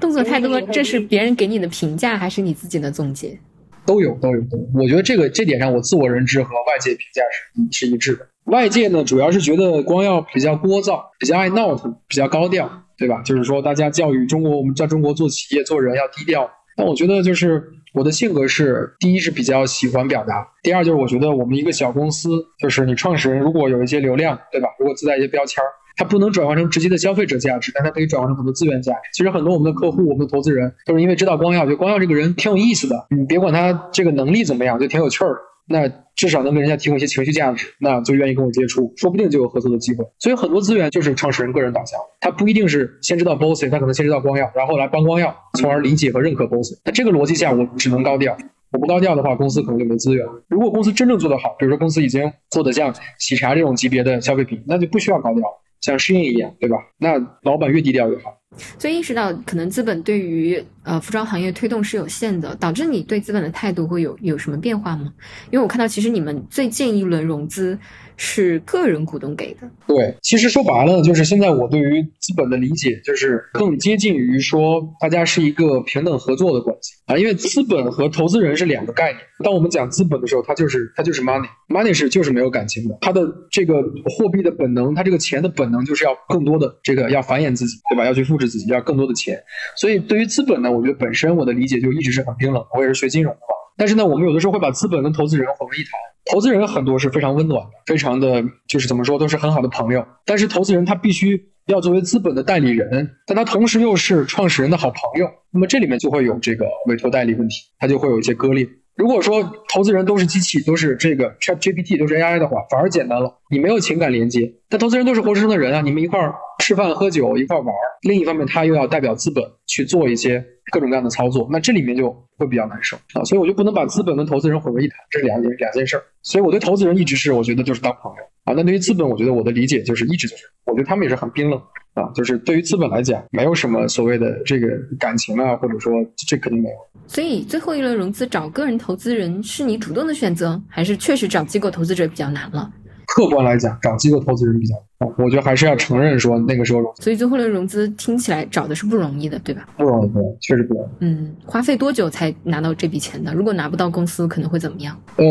动作太多，这是别人给你的评价还是你自己的总结？都有都有都有。我觉得这个这点上，我自我认知和外界评价是是一致的。外界呢，主要是觉得光耀比较聒噪，比较爱闹腾，比较高调，对吧？就是说，大家教育中国，我们在中国做企业做人要低调。但我觉得，就是我的性格是，第一是比较喜欢表达，第二就是我觉得我们一个小公司，就是你创始人如果有一些流量，对吧？如果自带一些标签儿，它不能转化成直接的消费者价值，但它可以转化成很多资源价值。其实很多我们的客户、我们的投资人都是因为知道光耀，觉得光耀这个人挺有意思的，你别管他这个能力怎么样，就挺有趣儿。那至少能给人家提供一些情绪价值，那就愿意跟我接触，说不定就有合作的机会。所以很多资源就是创始人个人导向，他不一定是先知道 Bossy，他可能先知道光耀，然后来帮光耀，从而理解和认可 Bossy。那这个逻辑下，我只能高调，我不高调的话，公司可能就没资源。如果公司真正做得好，比如说公司已经做得像喜茶这种级别的消费品，那就不需要高调，像适应一样，对吧？那老板越低调越好。所以意识到可能资本对于呃服装行业推动是有限的，导致你对资本的态度会有有什么变化吗？因为我看到其实你们最近一轮融资是个人股东给的。对，其实说白了就是现在我对于资本的理解就是更接近于说大家是一个平等合作的关系啊，因为资本和投资人是两个概念。当我们讲资本的时候，它就是它就是 money，money 是就是没有感情的，它的这个货币的本能，它这个钱的本能就是要更多的这个要繁衍自己，对吧？要去复制自己，要更多的钱。所以对于资本呢，我觉得本身我的理解就一直是很冰冷。我也是学金融的嘛，但是呢，我们有的时候会把资本跟投资人混为一谈。投资人很多是非常温暖的，非常的就是怎么说都是很好的朋友。但是投资人他必须要作为资本的代理人，但他同时又是创始人的好朋友。那么这里面就会有这个委托代理问题，它就会有一些割裂。如果说投资人都是机器，都是这个 Chat GPT 都是 AI 的话，反而简单了，你没有情感连接。但投资人都是活生生的人啊，你们一块儿吃饭喝酒，一块儿玩儿。另一方面，他又要代表资本去做一些各种各样的操作，那这里面就会比较难受啊。所以我就不能把资本跟投资人混为一谈，这是两件两件事儿。所以我对投资人一直是我觉得就是当朋友啊。那对于资本，我觉得我的理解就是一直就是，我觉得他们也是很冰冷啊。就是对于资本来讲，没有什么所谓的这个感情啊，或者说这肯定没有。所以最后一轮融资找个人投资人是你主动的选择，还是确实找机构投资者比较难了？客观来讲，找机构投资人比较多，我觉得还是要承认说那个时候融所以最后的融资听起来找的是不容易的，对吧？不容易，不容易，确实不容易。嗯，花费多久才拿到这笔钱的？如果拿不到，公司可能会怎么样？呃，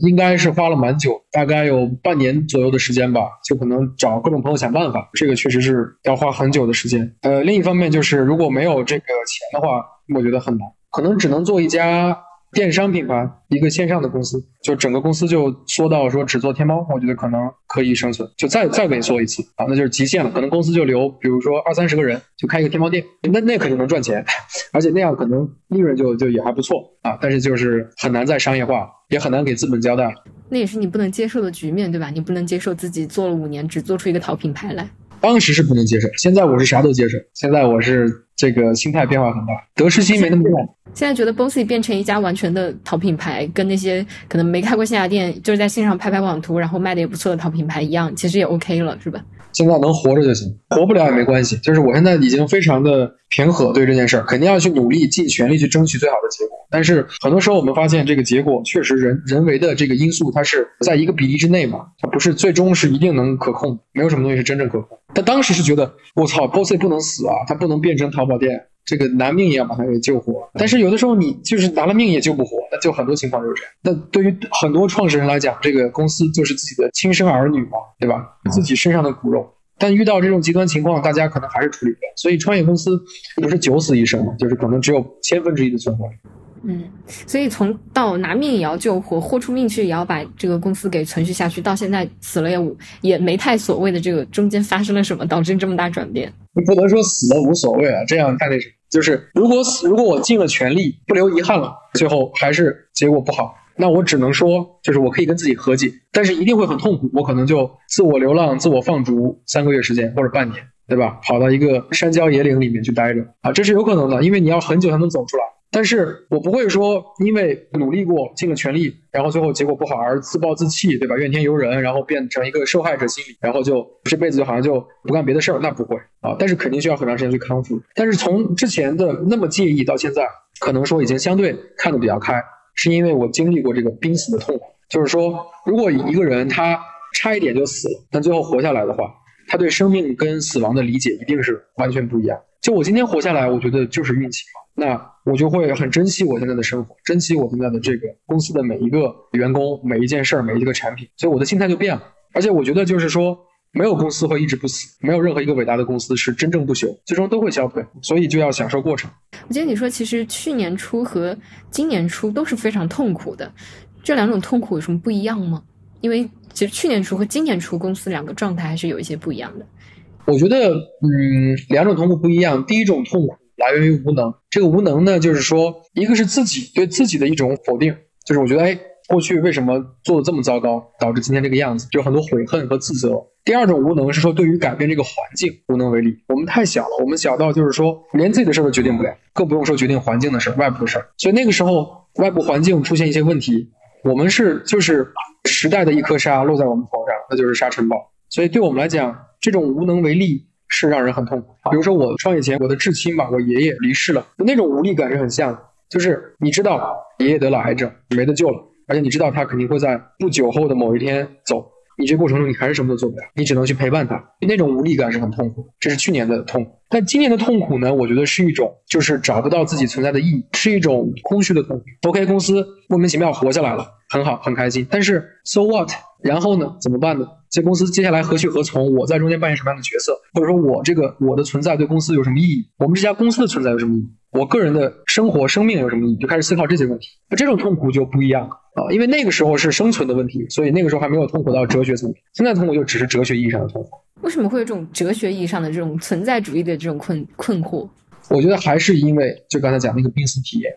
应该是花了蛮久，大概有半年左右的时间吧，就可能找各种朋友想办法，这个确实是要花很久的时间。呃，另一方面就是如果没有这个钱的话，我觉得很难，可能只能做一家。电商品牌一个线上的公司，就整个公司就缩到说只做天猫，我觉得可能可以生存，就再再萎缩一次啊，那就是极限了。可能公司就留，比如说二三十个人，就开一个天猫店，那那肯定能赚钱，而且那样可能利润就就也还不错啊。但是就是很难再商业化，也很难给资本交代。那也是你不能接受的局面，对吧？你不能接受自己做了五年只做出一个淘品牌来。当时是不能接受，现在我是啥都接受。现在我是这个心态变化很大，得失心没那么重。现在觉得 Bossy 变成一家完全的淘品牌，跟那些可能没开过线下店，就是在线上拍拍网图，然后卖的也不错的淘品牌一样，其实也 OK 了，是吧？现在能活着就行，活不了也没关系。就是我现在已经非常的平和对这件事儿，肯定要去努力，尽全力去争取最好的结果。但是很多时候我们发现，这个结果确实人人为的这个因素，它是在一个比例之内嘛，它不是最终是一定能可控，没有什么东西是真正可控。但当时是觉得，我操，BOSS 不能死啊，它不能变成淘宝店。这个拿命也要把他给救活，但是有的时候你就是拿了命也救不活，那就很多情况就是这样。那对于很多创始人来讲，这个公司就是自己的亲生儿女嘛，对吧？自己身上的骨肉。但遇到这种极端情况，大家可能还是处理不了。所以创业公司不是九死一生嘛，就是可能只有千分之一的存活率。嗯，所以从到拿命也要救活，豁出命去也要把这个公司给存续下去，到现在死了也无也没太所谓的这个中间发生了什么导致这么大转变。你不能说死了无所谓啊，这样太那什么。就是如果死，如果我尽了全力，不留遗憾了，最后还是结果不好，那我只能说，就是我可以跟自己和解，但是一定会很痛苦。我可能就自我流浪、自我放逐三个月时间或者半年，对吧？跑到一个山郊野岭里面去待着啊，这是有可能的，因为你要很久才能走出来。但是我不会说因为努力过、尽了全力，然后最后结果不好而自暴自弃，对吧？怨天尤人，然后变成一个受害者心理，然后就这辈子就好像就不干别的事儿，那不会啊。但是肯定需要很长时间去康复。但是从之前的那么介意到现在，可能说已经相对看得比较开，是因为我经历过这个濒死的痛苦。就是说，如果一个人他差一点就死了，但最后活下来的话，他对生命跟死亡的理解一定是完全不一样。就我今天活下来，我觉得就是运气嘛。那我就会很珍惜我现在的生活，珍惜我现在的这个公司的每一个员工、每一件事儿、每一个产品，所以我的心态就变了。而且我觉得就是说，没有公司会一直不死，没有任何一个伟大的公司是真正不朽，最终都会消退，所以就要享受过程。我记得你说，其实去年初和今年初都是非常痛苦的，这两种痛苦有什么不一样吗？因为其实去年初和今年初公司两个状态还是有一些不一样的。我觉得，嗯，两种痛苦不一样。第一种痛苦。来源于无能，这个无能呢，就是说，一个是自己对自己的一种否定，就是我觉得，哎，过去为什么做的这么糟糕，导致今天这个样子，就很多悔恨和自责。第二种无能是说，对于改变这个环境无能为力，我们太小了，我们小到就是说，连自己的事都决定不了，更不用说决定环境的事，外部的事。所以那个时候，外部环境出现一些问题，我们是就是时代的一颗沙落在我们头上，那就是沙尘暴。所以对我们来讲，这种无能为力。是让人很痛苦。比如说我创业前，我的至亲吧，我爷爷离世了，那种无力感是很像的。就是你知道爷爷得了癌症，没得救了，而且你知道他肯定会在不久后的某一天走，你这过程中你还是什么都做不了，你只能去陪伴他。那种无力感是很痛苦。这是去年的痛苦，但今年的痛苦呢？我觉得是一种就是找不到自己存在的意义，是一种空虚的痛苦。OK，公司莫名其妙活下来了，很好，很开心。但是 So what？然后呢？怎么办呢？这公司接下来何去何从？我在中间扮演什么样的角色？或者说我这个我的存在对公司有什么意义？我们这家公司的存在有什么意义？我个人的生活生命有什么意义？就开始思考这些问题。那这种痛苦就不一样啊，因为那个时候是生存的问题，所以那个时候还没有痛苦到哲学层面。现在痛苦就只是哲学意义上的痛苦。为什么会有这种哲学意义上的这种存在主义的这种困困惑？我觉得还是因为就刚才讲那个濒死体验，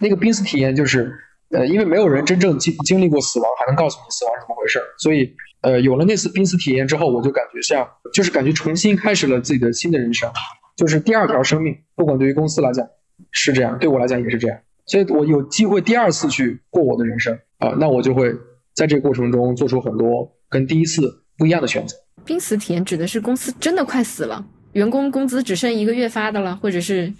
那个濒死体验就是。呃，因为没有人真正经经历过死亡，还能告诉你死亡是怎么回事儿，所以，呃，有了那次濒死体验之后，我就感觉像，就是感觉重新开始了自己的新的人生，就是第二条生命。不管对于公司来讲是这样，对我来讲也是这样，所以我有机会第二次去过我的人生啊，那我就会在这个过程中做出很多跟第一次不一样的选择。濒死体验指的是公司真的快死了，员工工资只剩一个月发的了，或者是。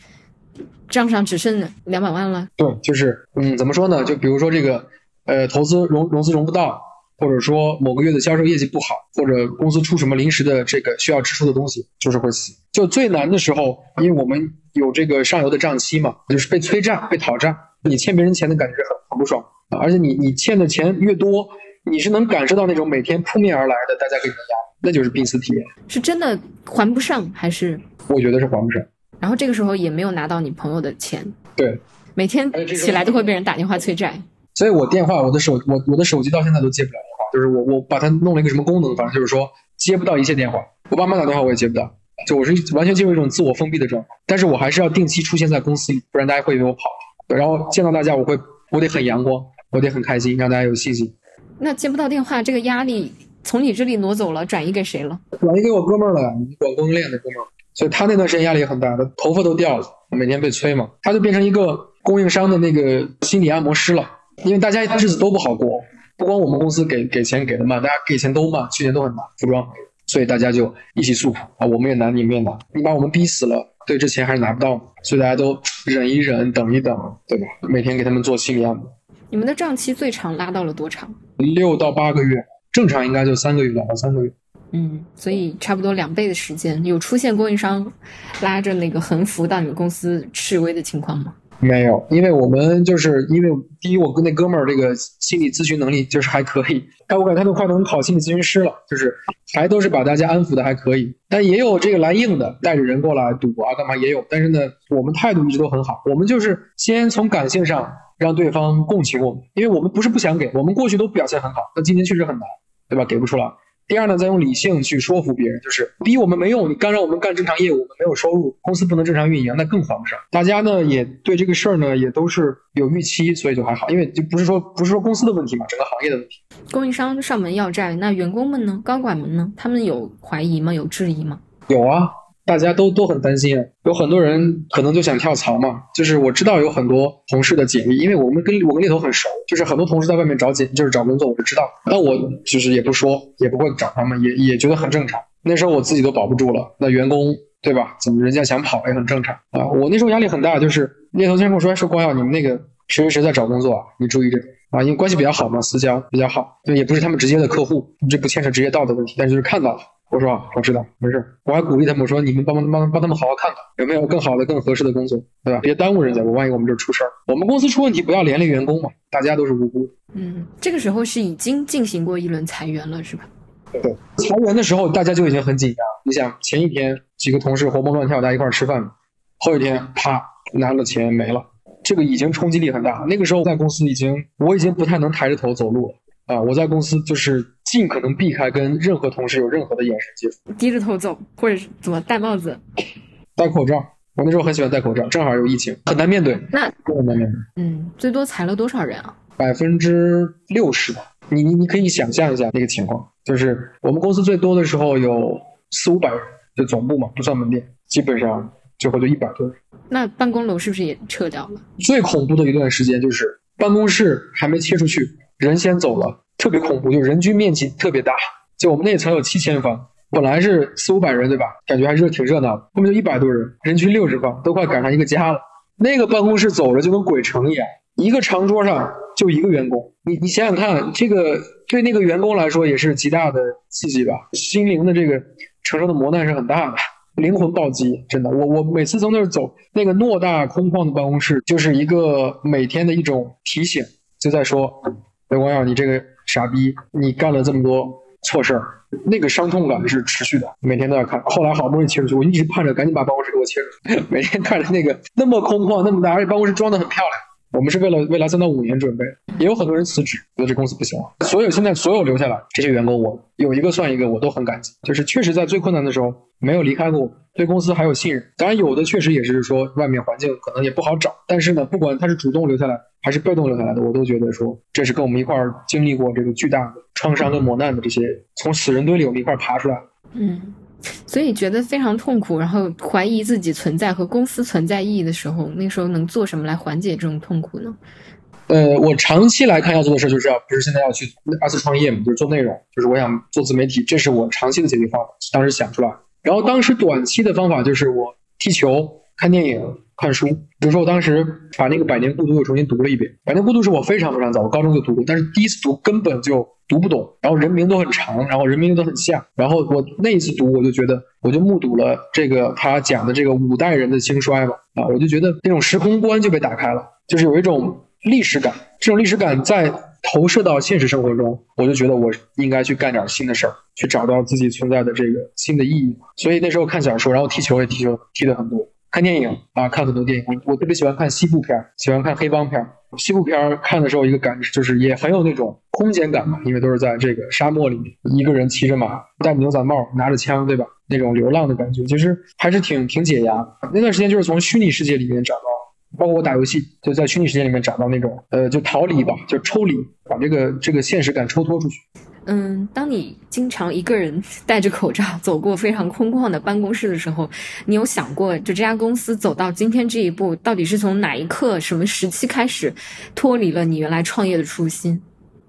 账上只剩两百万了。对，就是嗯，怎么说呢？就比如说这个，呃，投资融融资融不到，或者说某个月的销售业绩不好，或者公司出什么临时的这个需要支出的东西，就是会死。就最难的时候，因为我们有这个上游的账期嘛，就是被催账、被讨账，你欠别人钱的感觉很很不爽啊。而且你你欠的钱越多，你是能感受到那种每天扑面而来的大家给你的压力，那就是濒死体验。是真的还不上，还是？我觉得是还不上。然后这个时候也没有拿到你朋友的钱，对，每天起来都会被人打电话催债，所以我电话我的手我我的手机到现在都接不了电话，就是我我把它弄了一个什么功能，反正就是说接不到一切电话，我爸妈打电话我也接不到，就我是完全进入一种自我封闭的状态，但是我还是要定期出现在公司里，不然大家会以为我跑了，然后见到大家我会我得很阳光，我得很开心，让大家有信心。那接不到电话，这个压力从你这里挪走了，转移给谁了？转移给我哥们儿了，管供应链的哥们儿。所以他那段时间压力也很大，他头发都掉了，每天被催嘛，他就变成一个供应商的那个心理按摩师了。因为大家日子都不好过，不光我们公司给给钱给的慢，大家给钱都慢，去年都很难，服装，所以大家就一起诉苦啊，我们也难，你们也难，你把我们逼死了，对，这钱还是拿不到，所以大家都忍一忍，等一等，对吧？每天给他们做心理按摩。你们的账期最长拉到了多长？六到八个月，正常应该就三个月，两到三个月。嗯，所以差不多两倍的时间，有出现供应商拉着那个横幅到你们公司示威的情况吗？没有，因为我们就是因为第一，我跟那哥们儿这个心理咨询能力就是还可以，但，我感觉他都快能考心理咨询师了，就是还都是把大家安抚的还可以，但也有这个来硬的，带着人过来堵啊干嘛也有，但是呢，我们态度一直都很好，我们就是先从感性上让对方共情我们，因为我们不是不想给，我们过去都表现很好，但今年确实很难，对吧？给不出来。第二呢，再用理性去说服别人，就是逼我们没用，你干扰我们干正常业务，我们没有收入，公司不能正常运营，那更还不上。大家呢也对这个事儿呢也都是有预期，所以就还好，因为就不是说不是说公司的问题嘛，整个行业的问题。供应商上门要债，那员工们呢？高管们呢？他们有怀疑吗？有质疑吗？有啊。大家都都很担心，有很多人可能就想跳槽嘛。就是我知道有很多同事的简历，因为我们跟我跟猎头很熟，就是很多同事在外面找简就是找工作，我就知道。那我就是也不说，也不会找他们，也也觉得很正常。那时候我自己都保不住了，那员工对吧？怎么人家想跑也很正常啊。我那时候压力很大，就是猎头先跟我说说光耀，你们那个谁谁谁在找工作啊？你注意这个啊，因为关系比较好嘛，私交比较好，就也不是他们直接的客户，这不牵扯职业道德问题，但就是看到了。我说啊，我知道，没事。我还鼓励他们，我说你们帮帮帮帮他们好好看看，有没有更好的、更合适的工作，对吧？别耽误人家，我万一我们这出事儿，我们公司出问题不要连累员工嘛，大家都是无辜。嗯，这个时候是已经进行过一轮裁员了，是吧？对，裁员的时候大家就已经很紧张。你想，前一天几个同事活蹦乱跳，大家一块儿吃饭，后一天啪拿了钱没了，这个已经冲击力很大。那个时候在公司已经，我已经不太能抬着头走路了。啊，我在公司就是尽可能避开跟任何同事有任何的眼神接触，低着头走，或者是怎么戴帽子、戴口罩。我那时候很喜欢戴口罩，正好有疫情，很难面对。那很难面对。嗯，最多裁了多少人啊？百分之六十吧。你你你可以想象一下那个情况，就是我们公司最多的时候有四五百人，就总部嘛，不算门店，基本上最后就一百多人。那办公楼是不是也撤掉了？最恐怖的一段时间就是办公室还没切出去。人先走了，特别恐怖，就人均面积特别大。就我们那层有七千方，本来是四五百人，对吧？感觉还是挺热闹的。后面就一百多人，人均六十方，都快赶上一个家了。那个办公室走着就跟鬼城一样，一个长桌上就一个员工。你你想想看，这个对那个员工来说也是极大的刺激吧？心灵的这个承受的磨难是很大的，灵魂暴击，真的。我我每次从那儿走，那个偌大空旷的办公室，就是一个每天的一种提醒，就在说。刘光耀，你这个傻逼，你干了这么多错事儿，那个伤痛感是持续的，每天都要看。后来好不容易切出去，我一直盼着赶紧把办公室给我切出去。每天看着那个那么空旷、那么大，而且办公室装的很漂亮。我们是为了未来三到五年准备，也有很多人辞职，觉得这公司不行了。所有现在所有留下来这些员工，我有一个算一个，我都很感激。就是确实在最困难的时候没有离开过，对公司还有信任。当然有的确实也是说外面环境可能也不好找，但是呢，不管他是主动留下来还是被动留下来的，我都觉得说这是跟我们一块儿经历过这个巨大的创伤跟磨难的这些，从死人堆里我们一块儿爬出来。嗯。所以觉得非常痛苦，然后怀疑自己存在和公司存在意义的时候，那时候能做什么来缓解这种痛苦呢？呃，我长期来看要做的事就是要不是现在要去二次创业嘛，就是做内容，就是我想做自媒体，这是我长期的解决方法。当时想出来，然后当时短期的方法就是我踢球、看电影、看书。比如说我当时把那个《百年孤独》又重新读了一遍，《百年孤独》是我非常非常早，我高中就读过，但是第一次读根本就。读不懂，然后人名都很长，然后人名都很像，然后我那一次读，我就觉得，我就目睹了这个他讲的这个五代人的兴衰嘛，啊，我就觉得那种时空观就被打开了，就是有一种历史感，这种历史感在投射到现实生活中，我就觉得我应该去干点新的事儿，去找到自己存在的这个新的意义。所以那时候看小说，然后踢球也踢球踢的很多。看电影啊，看很多电影，我我特别喜欢看西部片喜欢看黑帮片西部片看的时候，一个感就是也很有那种空间感嘛，因为都是在这个沙漠里面，一个人骑着马，戴牛仔帽，拿着枪，对吧？那种流浪的感觉，其实还是挺挺解压。那段时间就是从虚拟世界里面找到，包括我打游戏，就在虚拟世界里面找到那种，呃，就逃离吧，就抽离，把这个这个现实感抽脱出去。嗯，当你经常一个人 戴着口罩走过非常空旷的办公室的时候，你有想过，就这家公司走到今天这一步，到底是从哪一刻、什么时期开始脱离了你原来创业的初心？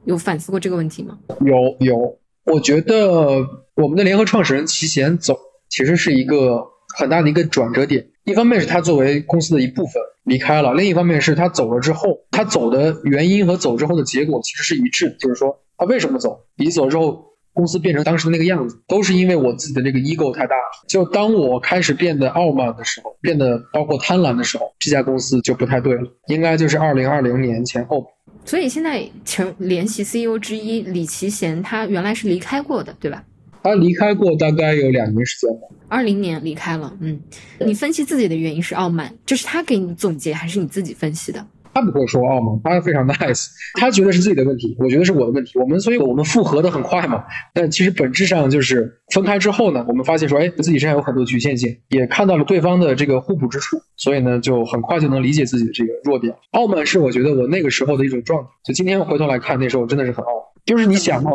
有反思过这个问题吗？有有，我觉得我们的联合创始人齐贤走，其实是一个很大的一个转折点。一方面是他作为公司的一部分离开了，另一方面是他走了之后，他走的原因和走之后的结果其实是一致的，就是说。他为什么走？你走之后，公司变成当时的那个样子，都是因为我自己的这个 ego 太大了。就当我开始变得傲慢的时候，变得包括贪婪的时候，这家公司就不太对了。应该就是二零二零年前后。所以现在成联席 CEO 之一李奇贤，他原来是离开过的，对吧？他离开过大概有两年时间吧。二零年离开了，嗯。你分析自己的原因是傲慢，这是他给你总结，还是你自己分析的？他不会说傲慢，他非常 nice，他觉得是自己的问题，我觉得是我的问题。我们所以我们复合的很快嘛，但其实本质上就是分开之后呢，我们发现说，哎，自己身上有很多局限性，也看到了对方的这个互补之处，所以呢，就很快就能理解自己的这个弱点。傲慢是我觉得我那个时候的一种状态，就今天回头来看，那时候真的是很傲慢。就是你想嘛，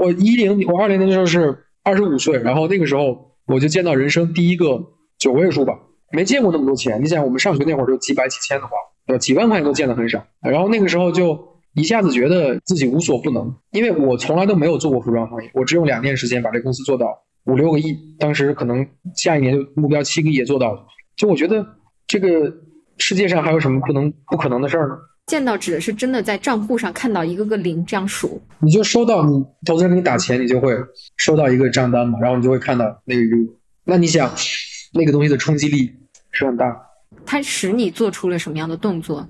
我一零我二零年的时候是二十五岁，然后那个时候我就见到人生第一个九位数吧，没见过那么多钱。你想，我们上学那会儿就几百几千的话，对吧？几万块钱都见的很少。然后那个时候就一下子觉得自己无所不能，因为我从来都没有做过服装行业，我只用两年时间把这公司做到五六个亿，当时可能下一年就目标七个亿也做到了。就我觉得这个世界上还有什么不能不可能的事儿呢？见到指的是真的在账户上看到一个个零这样数，你就收到你投资人给你打钱，你就会收到一个账单嘛，然后你就会看到那个。那你想，那个东西的冲击力是很大。它使你做出了什么样的动作，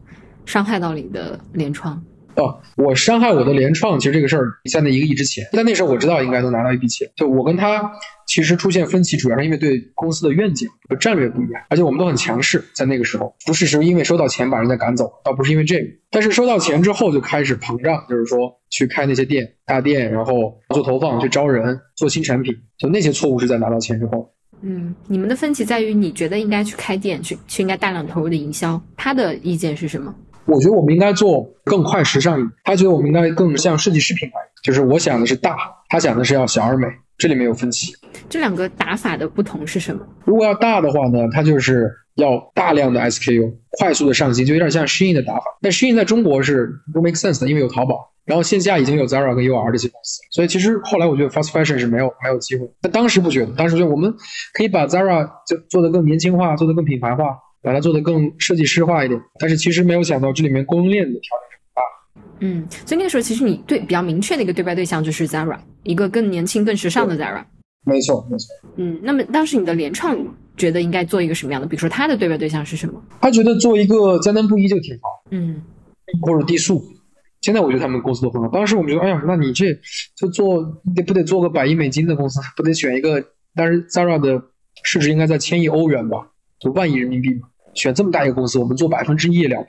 伤害到你的联创？哦，我伤害我的联创，其实这个事儿在那一个亿之前，但那时候我知道应该能拿到一笔钱。就我跟他其实出现分歧，主要是因为对公司的愿景和战略不一样，而且我们都很强势，在那个时候不是是因为收到钱把人家赶走，倒不是因为这个，但是收到钱之后就开始膨胀，就是说去开那些店大店，然后做投放，去招人，做新产品，就那些错误是在拿到钱之后。嗯，你们的分歧在于你觉得应该去开店，去去应该大量投入的营销，他的意见是什么？我觉得我们应该做更快时尚一点，他觉得我们应该更像设计师品牌，就是我想的是大，他想的是要小而美，这里面有分歧。这两个打法的不同是什么？如果要大的话呢，它就是要大量的 SKU，快速的上新，就有点像 Shein 的打法。但 Shein 在中国是不 make sense 的，因为有淘宝，然后线下已经有 Zara 跟 UR 这些公司，所以其实后来我觉得 Fast Fashion 是没有没有机会。但当时不觉得，当时觉得我们可以把 Zara 就做得更年轻化，做得更品牌化。把它做得更设计师化一点，但是其实没有想到这里面供应链的挑战很大。嗯，所以那个时候其实你对比较明确的一个对标对象就是 Zara，一个更年轻、更时尚的 Zara。没错，没错。嗯，那么当时你的联创觉得应该做一个什么样的？比如说他的对标对象是什么？他觉得做一个江南布衣就挺好。嗯，或者低速。现在我觉得他们公司都很好。当时我们觉得，哎呀，那你这就做得不得做个百亿美金的公司，不得选一个？但是 Zara 的市值应该在千亿欧元吧，就万亿人民币嘛。选这么大一个公司，我们做百分之一也了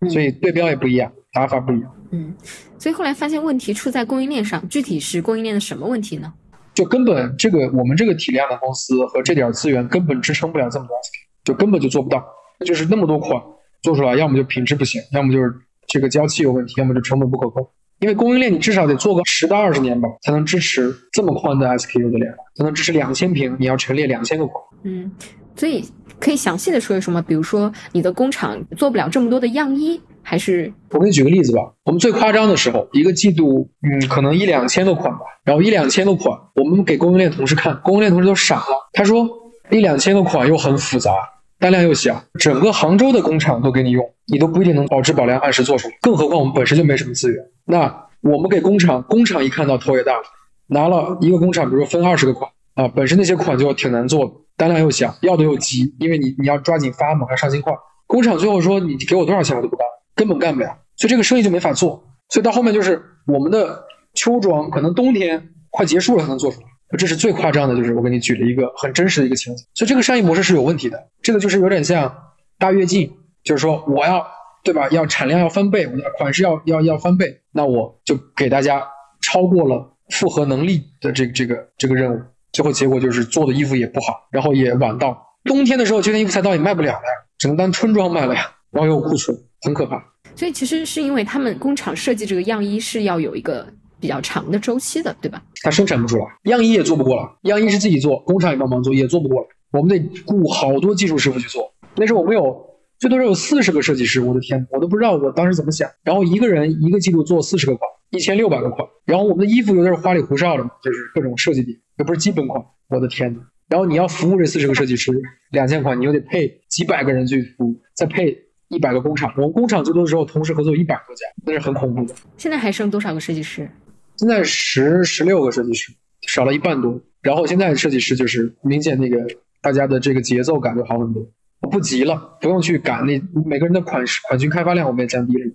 不得，所以对标也不一样，打法不一样。嗯，所以后来发现问题出在供应链上，具体是供应链的什么问题呢？就根本这个我们这个体量的公司和这点资源根本支撑不了这么多就根本就做不到。就是那么多款做出来，要么就品质不行，要么就是这个交期有问题，要么就成本不可控。因为供应链你至少得做个十到二十年吧，才能支持这么宽的 SKU 的量，才能支持两千平，你要陈列两千个款。嗯，所以。可以详细的说一说吗？比如说你的工厂做不了这么多的样衣，还是我给你举个例子吧。我们最夸张的时候，一个季度，嗯，可能一两千个款吧。然后一两千个款，我们给供应链同事看，供应链同事都傻了。他说一两千个款又很复杂，单量又小，整个杭州的工厂都给你用，你都不一定能保质保量按时做出来。更何况我们本身就没什么资源。那我们给工厂，工厂一看到头也大了，拿了一个工厂，比如说分二十个款啊，本身那些款就挺难做的。单量又小，要的又急，因为你你要抓紧发嘛，要上新款。工厂最后说你给我多少钱我都不干，根本干不了，所以这个生意就没法做。所以到后面就是我们的秋装可能冬天快结束了才能做出来，这是最夸张的，就是我给你举了一个很真实的一个情景。所以这个商业模式是有问题的，这个就是有点像大跃进，就是说我要对吧，要产量要翻倍，我的款式要要要翻倍，那我就给大家超过了复合能力的这个这个这个任务。最后结果就是做的衣服也不好，然后也晚到。冬天的时候，这件衣服才到也卖不了了，只能当春装卖了呀，然后有库存，很可怕。所以其实是因为他们工厂设计这个样衣是要有一个比较长的周期的，对吧？他生产不出来，样衣也做不过了。样衣是自己做，工厂也帮忙做，也做不过了。我们得雇好多技术师傅去做。那时候我们有最多有四十个设计师，我的天，我都不知道我当时怎么想。然后一个人一个季度做四十个款，一千六百个款。然后我们的衣服有点花里胡哨的，就是各种设计点。又不是基本款，我的天呐！然后你要服务这四十个设计师，两千款，你又得配几百个人去服务，再配一百个工厂。我们工厂最多的时候同时合作一百多家，那是很恐怖的。现在还剩多少个设计师？现在十十六个设计师，少了一半多。然后现在设计师就是明显那个大家的这个节奏感就好很多，不急了，不用去赶那每个人的款式款型开发量，我们也降低了。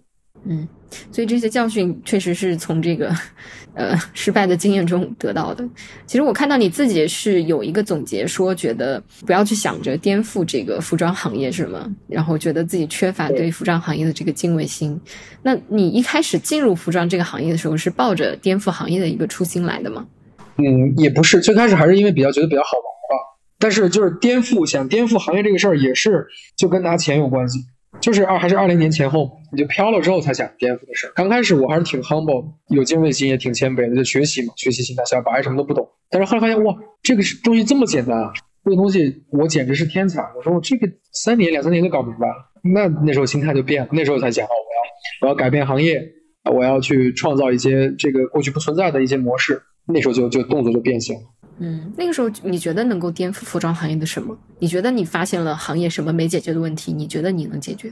嗯，所以这些教训确实是从这个，呃，失败的经验中得到的。其实我看到你自己是有一个总结，说觉得不要去想着颠覆这个服装行业，是吗？然后觉得自己缺乏对服装行业的这个敬畏心。那你一开始进入服装这个行业的时候，是抱着颠覆行业的一个初心来的吗？嗯，也不是，最开始还是因为比较觉得比较好玩吧。但是就是颠覆，想颠覆行业这个事儿，也是就跟拿钱有关系。就是二还是二零年前后，你就飘了之后才想颠覆的事儿。刚开始我还是挺 humble，有敬畏心，也挺谦卑的，就学习嘛，学习心态，小白什么都不懂。但是后来发现，哇，这个东西这么简单啊！这个东西我简直是天才。我说我这个三年两三年就搞明白了。那那时候心态就变了，那时候才想哦，我要我要改变行业，我要去创造一些这个过去不存在的一些模式。那时候就就动作就变形了。嗯，那个时候你觉得能够颠覆服装行业的什么？你觉得你发现了行业什么没解决的问题？你觉得你能解决？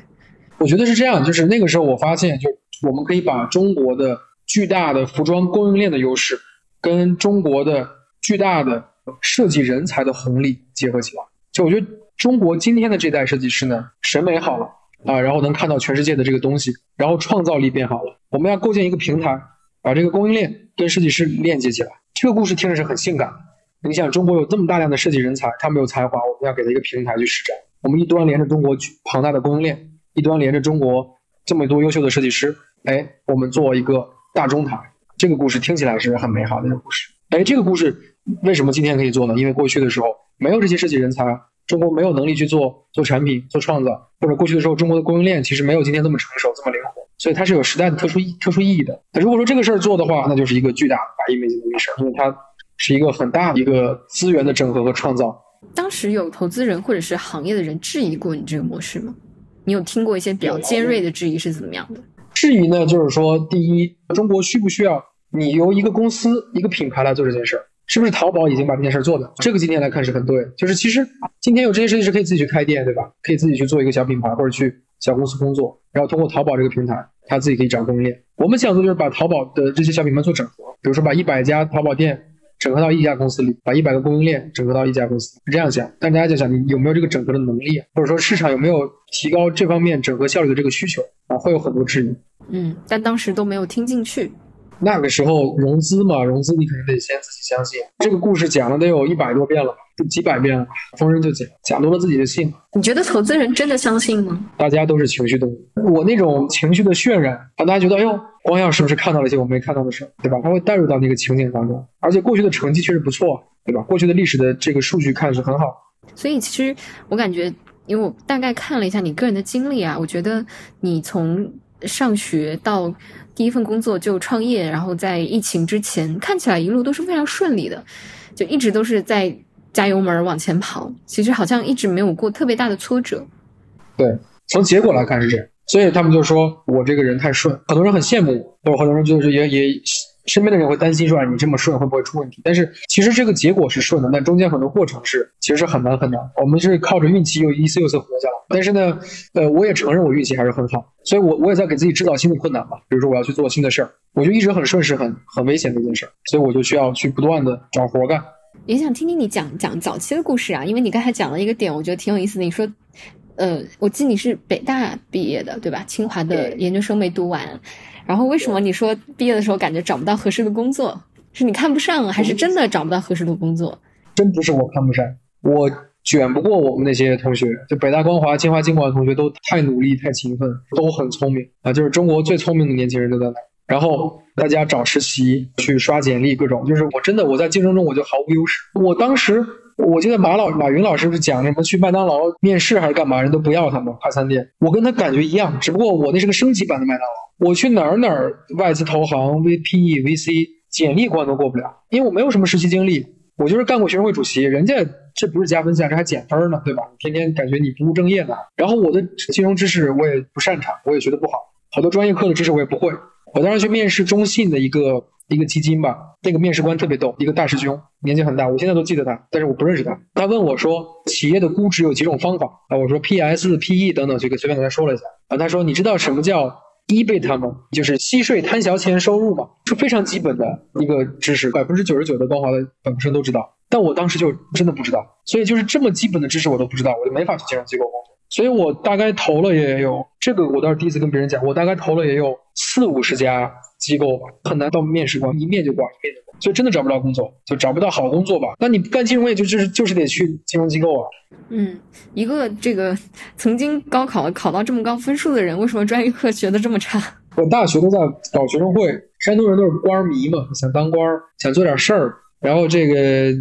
我觉得是这样，就是那个时候我发现，就我们可以把中国的巨大的服装供应链的优势，跟中国的巨大的设计人才的红利结合起来。就我觉得中国今天的这代设计师呢，审美好了啊，然后能看到全世界的这个东西，然后创造力变好了。我们要构建一个平台，把这个供应链跟设计师链接起来。这个故事听着是很性感。你想，中国有这么大量的设计人才，他们有才华，我们要给他一个平台去施展。我们一端连着中国庞大的供应链，一端连着中国这么多优秀的设计师，哎，我们做一个大中台。这个故事听起来是很美好的一个故事。哎，这个故事为什么今天可以做呢？因为过去的时候没有这些设计人才，中国没有能力去做做产品、做创造，或者过去的时候中国的供应链其实没有今天这么成熟、这么灵活，所以它是有时代的特殊意特殊意义的。那如果说这个事儿做的话，那就是一个巨大的百亿美金的事儿，因为它。是一个很大的一个资源的整合和创造。当时有投资人或者是行业的人质疑过你这个模式吗？你有听过一些比较尖锐的质疑是怎么样的？质疑呢，就是说，第一，中国需不需要你由一个公司、一个品牌来做这件事儿？是不是淘宝已经把这件事儿做的？这个今天来看是很对。就是其实今天有这些设计师可以自己去开店，对吧？可以自己去做一个小品牌或者去小公司工作，然后通过淘宝这个平台，他自己可以找供应链。我们想做就是把淘宝的这些小品牌做整合，比如说把一百家淘宝店。整合到一家公司里，把一百个供应链整合到一家公司，是这样想。但大家就想，你有没有这个整合的能力，或者说市场有没有提高这方面整合效率的这个需求啊？会有很多质疑。嗯，但当时都没有听进去。那个时候融资嘛，融资你肯定得先自己相信。这个故事讲了得有一百多遍了吧，几百遍了，逢人就讲，讲多了自己就信。你觉得投资人真的相信吗？大家都是情绪动物，我那种情绪的渲染，让大家觉得，哎呦，光耀是不是看到了一些我没看到的事儿，对吧？他会带入到那个情景当中，而且过去的成绩确实不错，对吧？过去的历史的这个数据看是很好。所以其实我感觉，因为我大概看了一下你个人的经历啊，我觉得你从上学到。第一份工作就创业，然后在疫情之前看起来一路都是非常顺利的，就一直都是在加油门往前跑。其实好像一直没有过特别大的挫折。对，从结果来看是这样，所以他们就说我这个人太顺，很多人很羡慕我，或者很多人就是也也。身边的人会担心说：“你这么顺会不会出问题？”但是其实这个结果是顺的，但中间很多过程是其实是很难很难。我们是靠着运气又一次又一次活下来。但是呢，呃，我也承认我运气还是很好，所以我我也在给自己制造新的困难吧。比如说我要去做新的事儿，我就一直很顺是很很危险的一件事儿，所以我就需要去不断的找活干。也想听听你讲讲早期的故事啊，因为你刚才讲了一个点，我觉得挺有意思的。你说，呃，我记得你是北大毕业的，对吧？清华的研究生没读完。然后为什么你说毕业的时候感觉找不到合适的工作？是你看不上，还是真的找不到合适的工作？真不是我看不上，我卷不过我们那些同学。就北大光华、清华经管的同学都太努力、太勤奋，都很聪明啊！就是中国最聪明的年轻人都在那。然后大家找实习、去刷简历，各种就是我真的我在竞争中我就毫无优势。我当时我记得马老马云老师不是讲什么去麦当劳面试还是干嘛，人都不要他们快餐店。我跟他感觉一样，只不过我那是个升级版的麦当劳。我去哪儿哪儿外资投行、VPE、VC，简历关都过不了，因为我没有什么实习经历，我就是干过学生会主席，人家这不是加分项，这还减分呢，对吧？天天感觉你不务正业呢。然后我的金融知识我也不擅长，我也学的不好，好多专业课的知识我也不会。我当时去面试中信的一个一个基金吧，那个面试官特别逗，一个大师兄，年纪很大，我现在都记得他，但是我不认识他。他问我说，企业的估值有几种方法啊？我说 PS、PE 等等，这个随便跟他说了一下啊。他说，你知道什么叫？一倍他们就是息税摊销钱收入嘛，是非常基本的一个知识，百分之九十九的光华的本科生都知道。但我当时就真的不知道，所以就是这么基本的知识我都不知道，我就没法去金融机构工作。所以我大概投了也有这个，我倒是第一次跟别人讲，我大概投了也有四五十家机构吧，很难到面试官一面就挂，一面就挂。所以真的找不到工作，就找不到好工作吧？那你干金融业就就是就是得去金融机构啊。嗯，一个这个曾经高考考到这么高分数的人，为什么专业课学的这么差？我大学都在搞学生会，山东人都是官迷嘛，想当官，想做点事儿，然后这个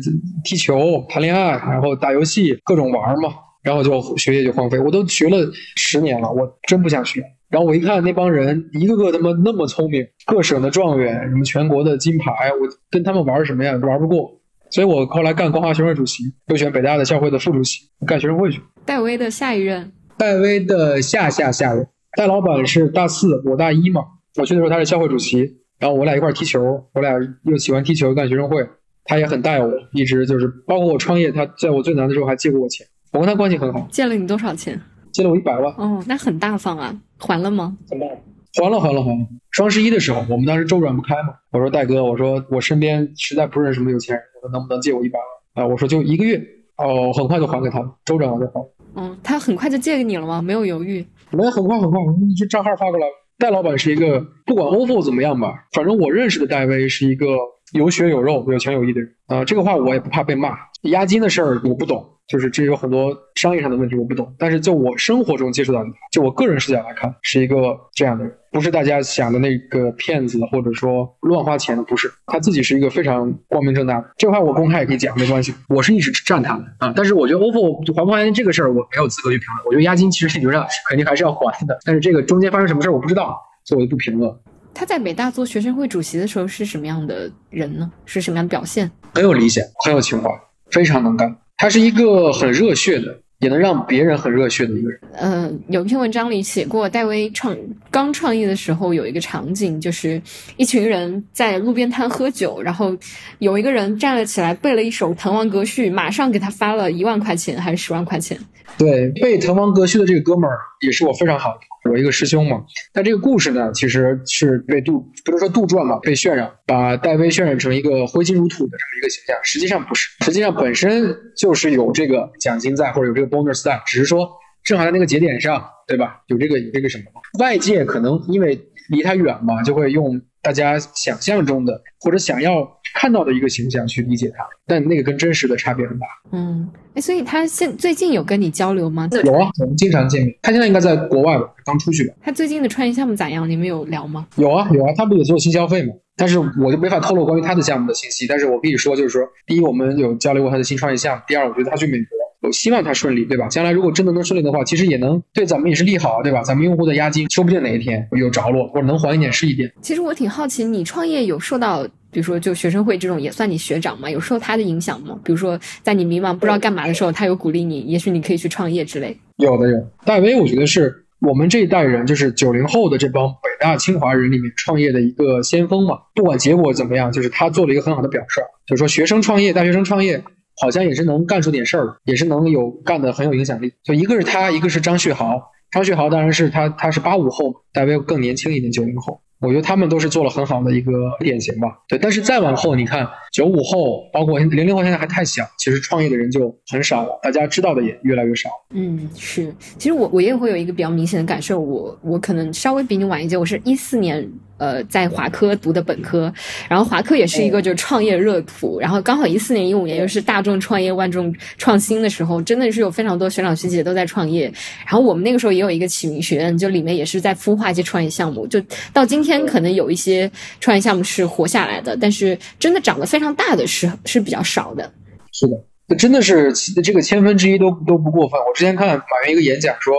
踢球、谈恋爱，然后打游戏，各种玩嘛，然后就学业就荒废。我都学了十年了，我真不想学。然后我一看那帮人，一个个他妈那么聪明，各省的状元，什么全国的金牌，我跟他们玩什么呀？玩不过。所以我后来干光华学生会主席，又选北大的校会的副主席，干学生会去。戴威的下一任，戴威的下下下任，戴老板是大四，我大一嘛。我去的时候他是校会主席，然后我俩一块踢球，我俩又喜欢踢球，干学生会，他也很带我，一直就是包括我创业，他在我最难的时候还借过我钱，我跟他关系很好，借了你多少钱？借了我一百万。哦，那很大方啊，还了吗？怎么？还了，还了，还了。双十一的时候，我们当时周转不开嘛，我说戴哥，我说我身边实在不认识什么有钱人，我说能不能借我一百万啊？我说就一个月，哦，很快就还给他了，周转完就还。嗯，他很快就借给你了吗？没有犹豫？没，很快很快，你这账号发过来。戴老板是一个不管 ofo 怎么样吧，反正我认识的戴威是一个有血有肉、有情有义的人啊。这个话我也不怕被骂。押金的事儿我不懂，就是这有很多商业上的问题我不懂。但是就我生活中接触到的，就我个人视角来看，是一个这样的人，不是大家想的那个骗子或者说乱花钱的，不是。他自己是一个非常光明正大的。这话我公开也可以讲，没关系。我是一直站他的啊。但是我觉得 OPPO 还不还这个事儿，我没有资格去评论。我觉得押金其实理论上肯定还是要还的，但是这个中间发生什么事儿我不知道，所以我就不评论。他在北大做学生会主席的时候是什么样的人呢？是什么样的表现？很有理想，很有情怀，非常能干。他是一个很热血的，也能让别人很热血的一个人。嗯，有一篇文章里写过，戴维创刚创业的时候有一个场景，就是一群人在路边摊喝酒，然后有一个人站了起来背了一首《滕王阁序》，马上给他发了一万块钱还是十万块钱。对，背《滕王阁序》的这个哥们儿也是我非常好的，我一个师兄嘛。但这个故事呢，其实是被杜不是说杜撰嘛，被渲染，把戴威渲染成一个挥金如土的这么一个形象，实际上不是，实际上本身就是有这个奖金在或者有这个 bonus 在，只是说正好在那个节点上，对吧？有这个有这个什么，外界可能因为离他远嘛，就会用大家想象中的或者想要看到的一个形象去理解他，但那个跟真实的差别很大。嗯，哎，所以他现最近有跟你交流吗？有啊，我们经常见面。他现在应该在国外吧，刚出去吧。他最近的创业项目咋样？你们有聊吗？有啊，有啊，他不也做新消费吗？但是我就没法透露关于他的项目的信息。但是我可以说，就是说，第一，我们有交流过他的新创业项目；第二，我觉得他去美国，我希望他顺利，对吧？将来如果真的能顺利的话，其实也能对咱们也是利好，对吧？咱们用户的押金，说不定哪一天有着落，或者能还一点是一点。其实我挺好奇，你创业有受到，比如说就学生会这种也算你学长嘛，有受他的影响吗？比如说在你迷茫不知道干嘛的时候，他有鼓励你，也许你可以去创业之类。有的有，戴威我觉得是我们这一代人，就是九零后的这帮北大清华人里面创业的一个先锋嘛。不管结果怎么样，就是他做了一个很好的表率，就是说学生创业，大学生创业。好像也是能干出点事儿，也是能有干的很有影响力。就一个是他，一个是张旭豪。张旭豪当然是他，他是八五后，戴维更年轻一点，九零后。我觉得他们都是做了很好的一个典型吧。对，但是再往后，你看九五后，包括零零后，现在还太小，其实创业的人就很少了，大家知道的也越来越少。嗯，是。其实我我也会有一个比较明显的感受，我我可能稍微比你晚一届，我是一四年。呃，在华科读的本科，然后华科也是一个就是创业热土，然后刚好一四年、一五年又是大众创业、万众创新的时候，真的是有非常多学长学姐都在创业。然后我们那个时候也有一个启明学院，就里面也是在孵化一些创业项目。就到今天，可能有一些创业项目是活下来的，但是真的长得非常大的是是比较少的。是的，真的是这个千分之一都都不过分。我之前看马云一个演讲说，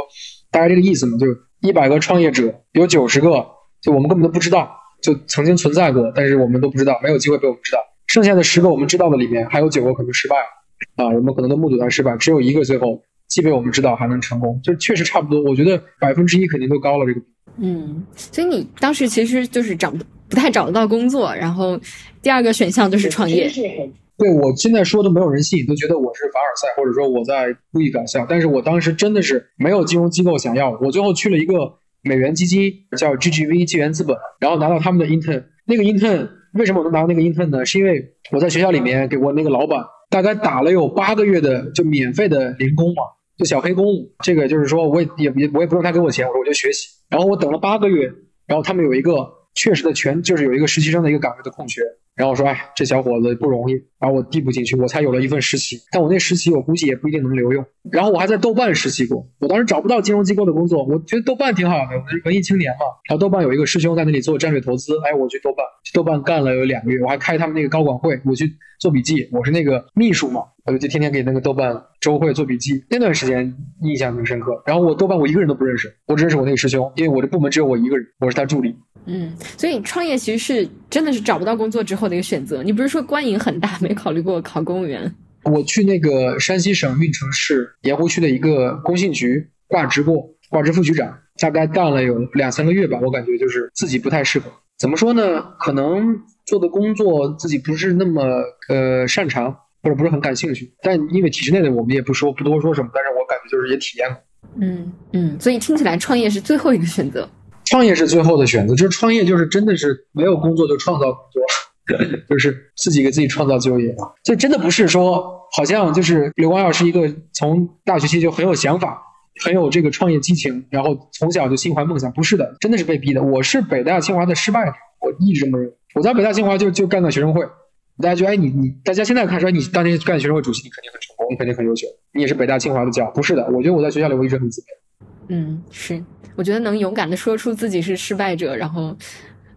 大概这个意思嘛，就一百个创业者有九十个。就我们根本都不知道，就曾经存在过，但是我们都不知道，没有机会被我们知道。剩下的十个我们知道的里面，还有九个可能失败了啊，我们可能都目睹它失败，只有一个最后既被我们知道还能成功，就确实差不多。我觉得百分之一肯定都高了这个。嗯，所以你当时其实就是找不太找得到工作，然后第二个选项就是创业。对我现在说都没有人信，都觉得我是凡尔赛，或者说我在故意搞笑。但是我当时真的是没有金融机构想要我，最后去了一个。美元基金叫 GGV 纪元资本，然后拿到他们的 intern。那个 intern 为什么我能拿到那个 intern 呢？是因为我在学校里面给我那个老板大概打了有八个月的就免费的零工嘛，就小黑工。这个就是说我也也也我也不用他给我钱，我说我就学习。然后我等了八个月，然后他们有一个确实的全就是有一个实习生的一个岗位的空缺。然后我说，哎，这小伙子不容易，把我递补进去，我才有了一份实习。但我那实习我估计也不一定能留用。然后我还在豆瓣实习过，我当时找不到金融机构的工作，我觉得豆瓣挺好的，我是文艺青年嘛。然后豆瓣有一个师兄在那里做战略投资，哎，我去豆瓣，去豆瓣干了有两个月，我还开他们那个高管会，我去做笔记，我是那个秘书嘛，我就天天给那个豆瓣周会做笔记。那段时间印象挺深刻。然后我豆瓣我一个人都不认识，我只认识我那个师兄，因为我这部门只有我一个人，我是他助理。嗯，所以创业其实是真的是找不到工作之后的一个选择。你不是说官营很大吗，没考虑过考公务员？我去那个山西省运城市盐湖区的一个工信局挂职过，挂职副局长，大概干了有两三个月吧。我感觉就是自己不太适合。怎么说呢？可能做的工作自己不是那么呃擅长，或者不是很感兴趣。但因为体制内的，我们也不说不多说什么。但是我感觉就是也体验过。嗯嗯，所以听起来创业是最后一个选择。创业是最后的选择，就是创业就是真的是没有工作就创造工作。就是自己给自己创造就业，就真的不是说好像就是刘光耀是一个从大学期就很有想法，很有这个创业激情，然后从小就心怀梦想，不是的，真的是被逼的。我是北大清华的失败者，我一直这么认为。我在北大清华就就干到学生会，大家觉得哎你你，大家现在看出来你当年干学生会主席，你肯定很成功，你肯定很优秀，你也是北大清华的教，不是的。我觉得我在学校里我一直很自卑。嗯，是，我觉得能勇敢的说出自己是失败者，然后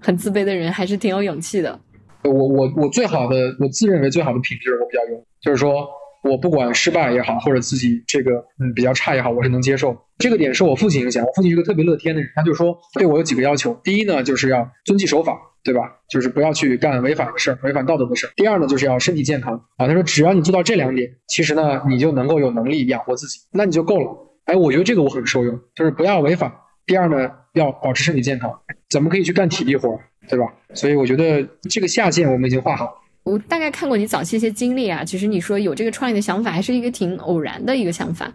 很自卑的人，还是挺有勇气的。我我我最好的，我自认为最好的品质，我比较有，就是说我不管失败也好，或者自己这个嗯比较差也好，我是能接受。这个点受我父亲影响，我父亲是个特别乐天的人，他就说对我有几个要求：第一呢，就是要遵纪守法，对吧？就是不要去干违法的事儿、违反道德的事儿。第二呢，就是要身体健康啊。他说只要你做到这两点，其实呢，你就能够有能力养活自己，那你就够了。哎，我觉得这个我很受用，就是不要违法。第二呢，要保持身体健康，怎么可以去干体力活？对吧？所以我觉得这个下限我们已经画好了。我大概看过你早期一些经历啊，其实你说有这个创业的想法，还是一个挺偶然的一个想法。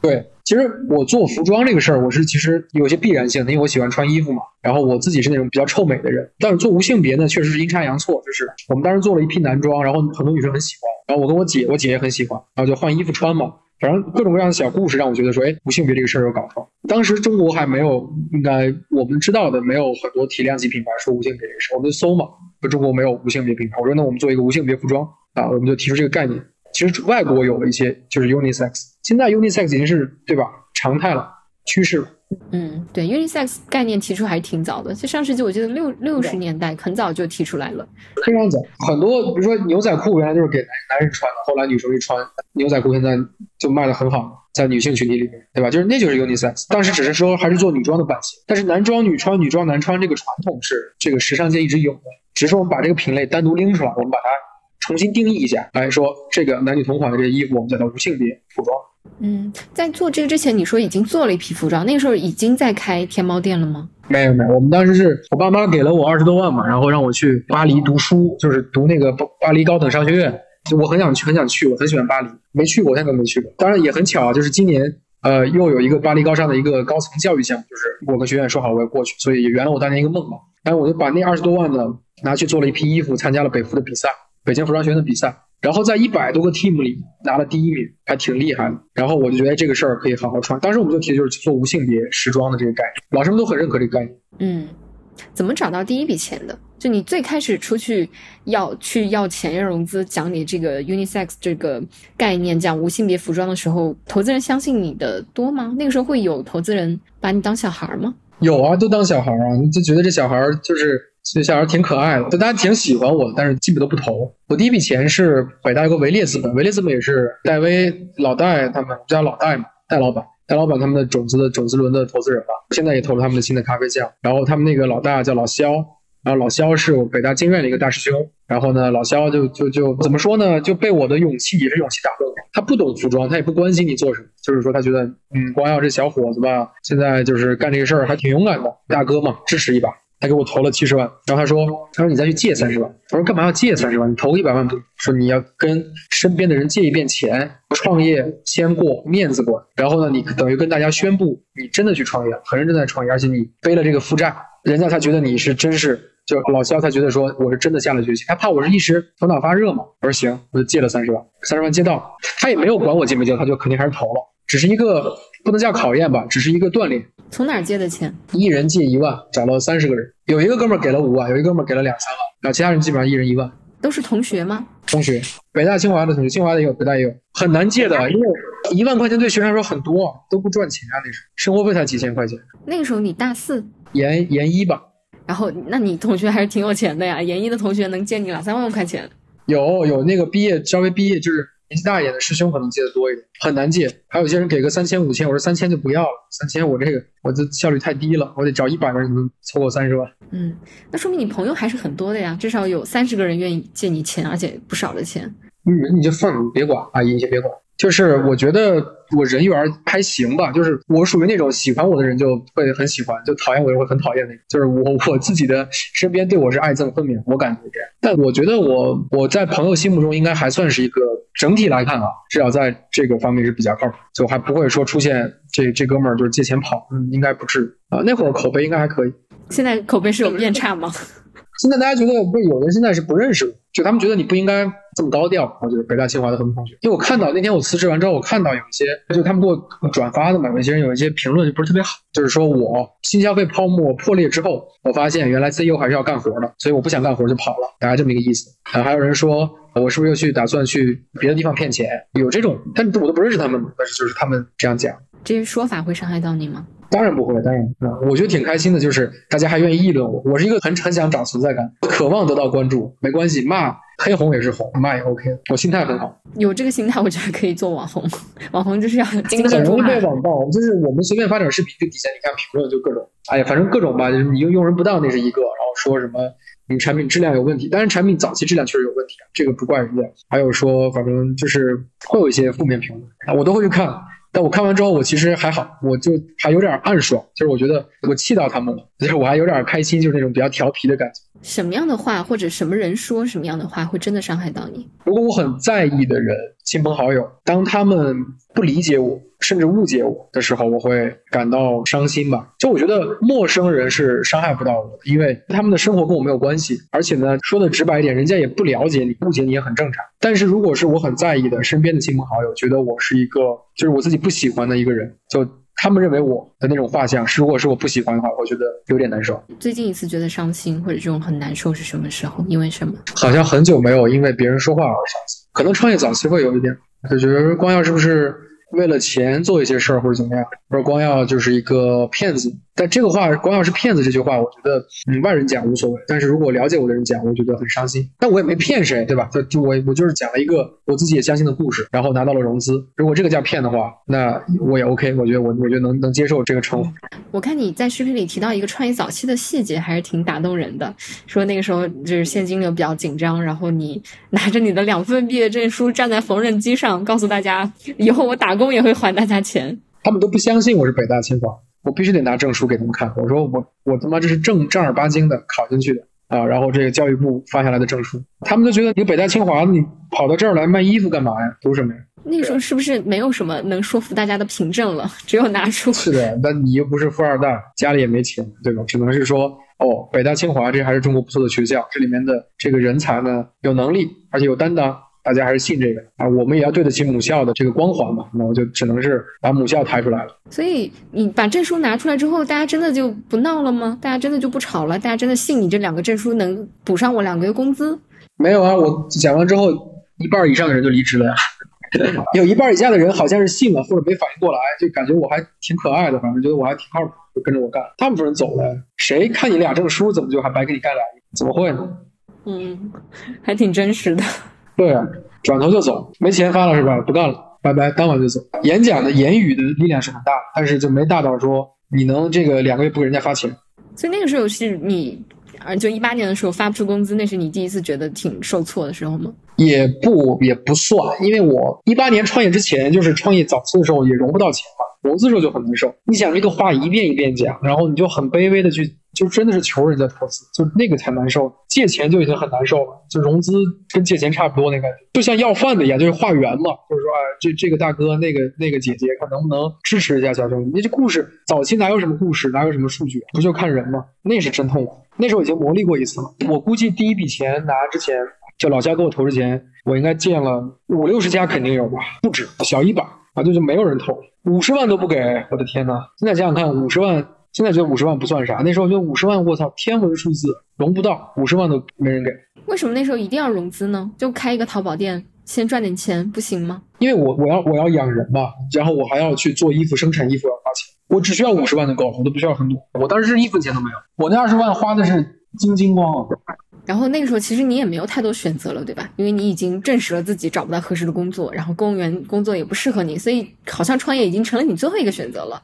对，其实我做服装这个事儿，我是其实有些必然性的，因为我喜欢穿衣服嘛。然后我自己是那种比较臭美的人，但是做无性别呢，确实是阴差阳错。就是我们当时做了一批男装，然后很多女生很喜欢，然后我跟我姐，我姐也很喜欢，然后就换衣服穿嘛。反正各种各样的小故事让我觉得说，哎，无性别这个事儿有搞头。当时中国还没有，应该我们知道的没有很多体量级品牌说无性别这个事儿，我们就搜嘛，说中国没有无性别品牌。我说那我们做一个无性别服装啊，我们就提出这个概念。其实外国有了一些，就是 unisex，现在 unisex 已经是对吧常态了，趋势。嗯，对，unisex 概念提出还挺早的，就上世纪我记得六六十年代很早就提出来了，非常早。很多比如说牛仔裤原来就是给男男人穿的，后来女生一穿牛仔裤，现在就卖的很好，在女性群体里面，对吧？就是那就是 unisex，当时只是说还是做女装的版型，但是男装女穿、女装男穿这个传统是这个时尚界一直有的，只是我们把这个品类单独拎出来，我们把它重新定义一下，来说这个男女同款的这个衣服，我们叫它无性别服装。嗯，在做这个之前，你说已经做了一批服装，那个时候已经在开天猫店了吗？没有没有，我们当时是我爸妈给了我二十多万嘛，然后让我去巴黎读书，就是读那个巴巴黎高等商学院。就我很想去，很想去，我很喜欢巴黎，没去过，现在都没去过。当然也很巧啊，就是今年呃又有一个巴黎高商的一个高层教育项目，就是我跟学院说好我要过去，所以也圆了我当年一个梦嘛。然后我就把那二十多万呢拿去做了一批衣服，参加了北服的比赛，北京服装学院的比赛。然后在一百多个 team 里拿了第一名，还挺厉害的。然后我就觉得这个事儿可以好好穿。当时我们就提的就是做无性别时装的这个概念，老师们都很认可这个概念。嗯，怎么找到第一笔钱的？就你最开始出去要去要钱要融资，讲你这个 unisex 这个概念，讲无性别服装的时候，投资人相信你的多吗？那个时候会有投资人把你当小孩吗？有啊，都当小孩啊，就觉得这小孩就是。所以小孩挺可爱的，就大家挺喜欢我的，但是基本都不投。我第一笔钱是北大一个维列资本，维列资本也是戴威老戴他们叫老戴嘛，戴老板，戴老板他们的种子的种子轮的投资人吧，现在也投了他们的新的咖啡酱。然后他们那个老大叫老肖，然后老肖是我北大经院的一个大师兄。然后呢，老肖就就就怎么说呢，就被我的勇气也是勇气打动了。他不懂服装，他也不关心你做什么，就是说他觉得嗯，光耀这小伙子吧，现在就是干这个事儿还挺勇敢的，大哥嘛，支持一把。他给我投了七十万，然后他说：“他说你再去借三十万。”我说：“干嘛要借三十万？你投一百万不？说你要跟身边的人借一遍钱，创业先过面子过。然后呢，你等于跟大家宣布你真的去创业，很认真在创业，而且你背了这个负债，人家才觉得你是真是就老肖才觉得说我是真的下了决心。他怕我是一时头脑发热嘛。我说行，我就借了三十万，三十万借到，他也没有管我借没借，他就肯定还是投了，只是一个不能叫考验吧，只是一个锻炼。”从哪儿借的钱？一人借一万，找了三十个人，有一个哥们儿给了五万，有一个哥们儿给了两三万，然后其他人基本上一人一万。都是同学吗？同学，北大清华的同学，清华的也有，北大也有，很难借的，因为一万块钱对学生来说很多，都不赚钱啊，那时候生活费才几千块钱。那个时候你大四，研研一吧。然后，那你同学还是挺有钱的呀，研一的同学能借你两三万块钱。有有那个毕业稍微毕业就是年纪大一点的师兄可能借的多一点，很难借。还有些人给个三千五千，我说三千就不要了，三千我这个我这效率太低了，我得找一百个人能凑够三十万。嗯，那说明你朋友还是很多的呀，至少有三十个人愿意借你钱，而且不少的钱。嗯，你就放，你别管，阿姨，你先别管。就是我觉得我人缘还行吧，就是我属于那种喜欢我的人就会很喜欢，就讨厌我就会很讨厌那种。就是我我自己的身边对我是爱憎分明，我感觉这样。但我觉得我我在朋友心目中应该还算是一个整体来看啊，至少在这个方面是比较靠谱，就还不会说出现这这哥们儿就是借钱跑，嗯，应该不至于啊。那会儿口碑应该还可以，现在口碑是有变差吗？现在大家觉得不是有人现在是不认识我，就他们觉得你不应该这么高调。我觉得北大清华的很多同学，因为我看到那天我辞职完之后，我看到有一些就他们给我转发的嘛，有些人有一些评论就不是特别好，就是说我新消费泡沫破裂之后，我发现原来 CEO 还是要干活的，所以我不想干活就跑了，大概这么一个意思。啊，还有人说我是不是又去打算去别的地方骗钱？有这种，但我都不认识他们，但是就是他们这样讲，这些说法会伤害到你吗？当然不会，当然不会，我觉得挺开心的，就是大家还愿意议论我。我是一个很很想找存在感，渴望得到关注。没关系，骂黑红也是红，骂也 OK。我心态很好，有这个心态，我觉得可以做网红。网红就是要经很容易被网暴，就是我们随便发点视频，就底下你看评论就各种，哎呀，反正各种吧，就是你用用人不当那是一个，然后说什么你产品质量有问题，但是产品早期质量确实有问题啊，这个不怪人家。还有说反正就是会有一些负面评论啊，我都会去看。但我看完之后，我其实还好，我就还有点暗爽，就是我觉得我气到他们了，就是我还有点开心，就是那种比较调皮的感觉。什么样的话或者什么人说什么样的话，会真的伤害到你？如果我很在意的人，亲朋好友，当他们不理解我，甚至误解我的时候，我会感到伤心吧。就我觉得陌生人是伤害不到我的，因为他们的生活跟我没有关系，而且呢，说的直白一点，人家也不了解你，误解你也很正常。但是如果是我很在意的身边的亲朋好友，觉得我是一个就是我自己不喜欢的一个人，就。他们认为我的那种画像是，如果是我不喜欢的话，我觉得有点难受。最近一次觉得伤心或者这种很难受是什么时候？因为什么？好像很久没有因为别人说话而伤心，可能创业早期会有一点，就觉得光耀是不是？为了钱做一些事儿或者怎么样，或者光耀就是一个骗子。但这个话“光要是骗子”这句话，我觉得嗯外人讲无所谓，但是如果了解我的人讲，我觉得很伤心。但我也没骗谁，对吧？就就我我就是讲了一个我自己也相信的故事，然后拿到了融资。如果这个叫骗的话，那我也 OK。我觉得我我觉得能能接受这个称呼。我看你在视频里提到一个创业早期的细节，还是挺打动人的。说那个时候就是现金流比较紧张，然后你拿着你的两份毕业证书站在缝纫机上，告诉大家以后我打工也会还大家钱。他们都不相信我是北大清华。我必须得拿证书给他们看。我说我我他妈这是正正儿八经的考进去的啊！然后这个教育部发下来的证书，他们都觉得你北大清华，你跑到这儿来卖衣服干嘛呀？图什么呀？那个时候是不是没有什么能说服大家的凭证了？只有拿出是的，那你又不是富二代，家里也没钱，对吧？只能是说哦，北大清华这还是中国不错的学校，这里面的这个人才呢有能力，而且有担当。大家还是信这个啊，我们也要对得起母校的这个光环嘛。那我就只能是把母校抬出来了。所以你把证书拿出来之后，大家真的就不闹了吗？大家真的就不吵了？大家真的信你这两个证书能补上我两个月工资？没有啊，我讲完之后，一半以上的人就离职了呀。有一半以下的人好像是信了，或者没反应过来，就感觉我还挺可爱的，反正觉得我还挺靠谱，就跟着我干。大部分人走了，谁看你俩证书，怎么就还白给你干俩？怎么会呢？嗯，还挺真实的。对啊，转头就走，没钱发了是吧？不干了，拜拜，当晚就走。演讲的言语的力量是很大，但是就没大到说你能这个两个月不给人家发钱。所以那个时候是你，啊，就一八年的时候发不出工资，那是你第一次觉得挺受挫的时候吗？也不也不算，因为我一八年创业之前，就是创业早期的时候也融不到钱嘛，融资时候就很难受。你想这个话一遍一遍讲，然后你就很卑微的去。就真的是求人家投资，就那个才难受。借钱就已经很难受了，就融资跟借钱差不多那感觉，就像要饭的一样，就是化缘嘛。就是说，哎，这这个大哥，那个那个姐姐，看能不能支持一下小兄弟。那这故事早期哪有什么故事，哪有什么数据，不就看人吗？那是真痛苦。那时候已经磨砺过一次了。我估计第一笔钱拿之前，就老家给我投之前，我应该见了五六十家，肯定有吧，不止，小一百啊，就是没有人投，五十万都不给，我的天呐！现在想想看，五十万。现在觉得五十万不算啥，那时候觉得五十万，我操，天文数字，融不到五十万都没人给。为什么那时候一定要融资呢？就开一个淘宝店，先赚点钱不行吗？因为我我要我要养人嘛，然后我还要去做衣服，生产衣服要花钱，我只需要五十万就够了，我都不需要很多。我当时是一分钱都没有，我那二十万花的是精精光啊。然后那个时候其实你也没有太多选择了，对吧？因为你已经证实了自己找不到合适的工作，然后公务员工作也不适合你，所以好像创业已经成了你最后一个选择了。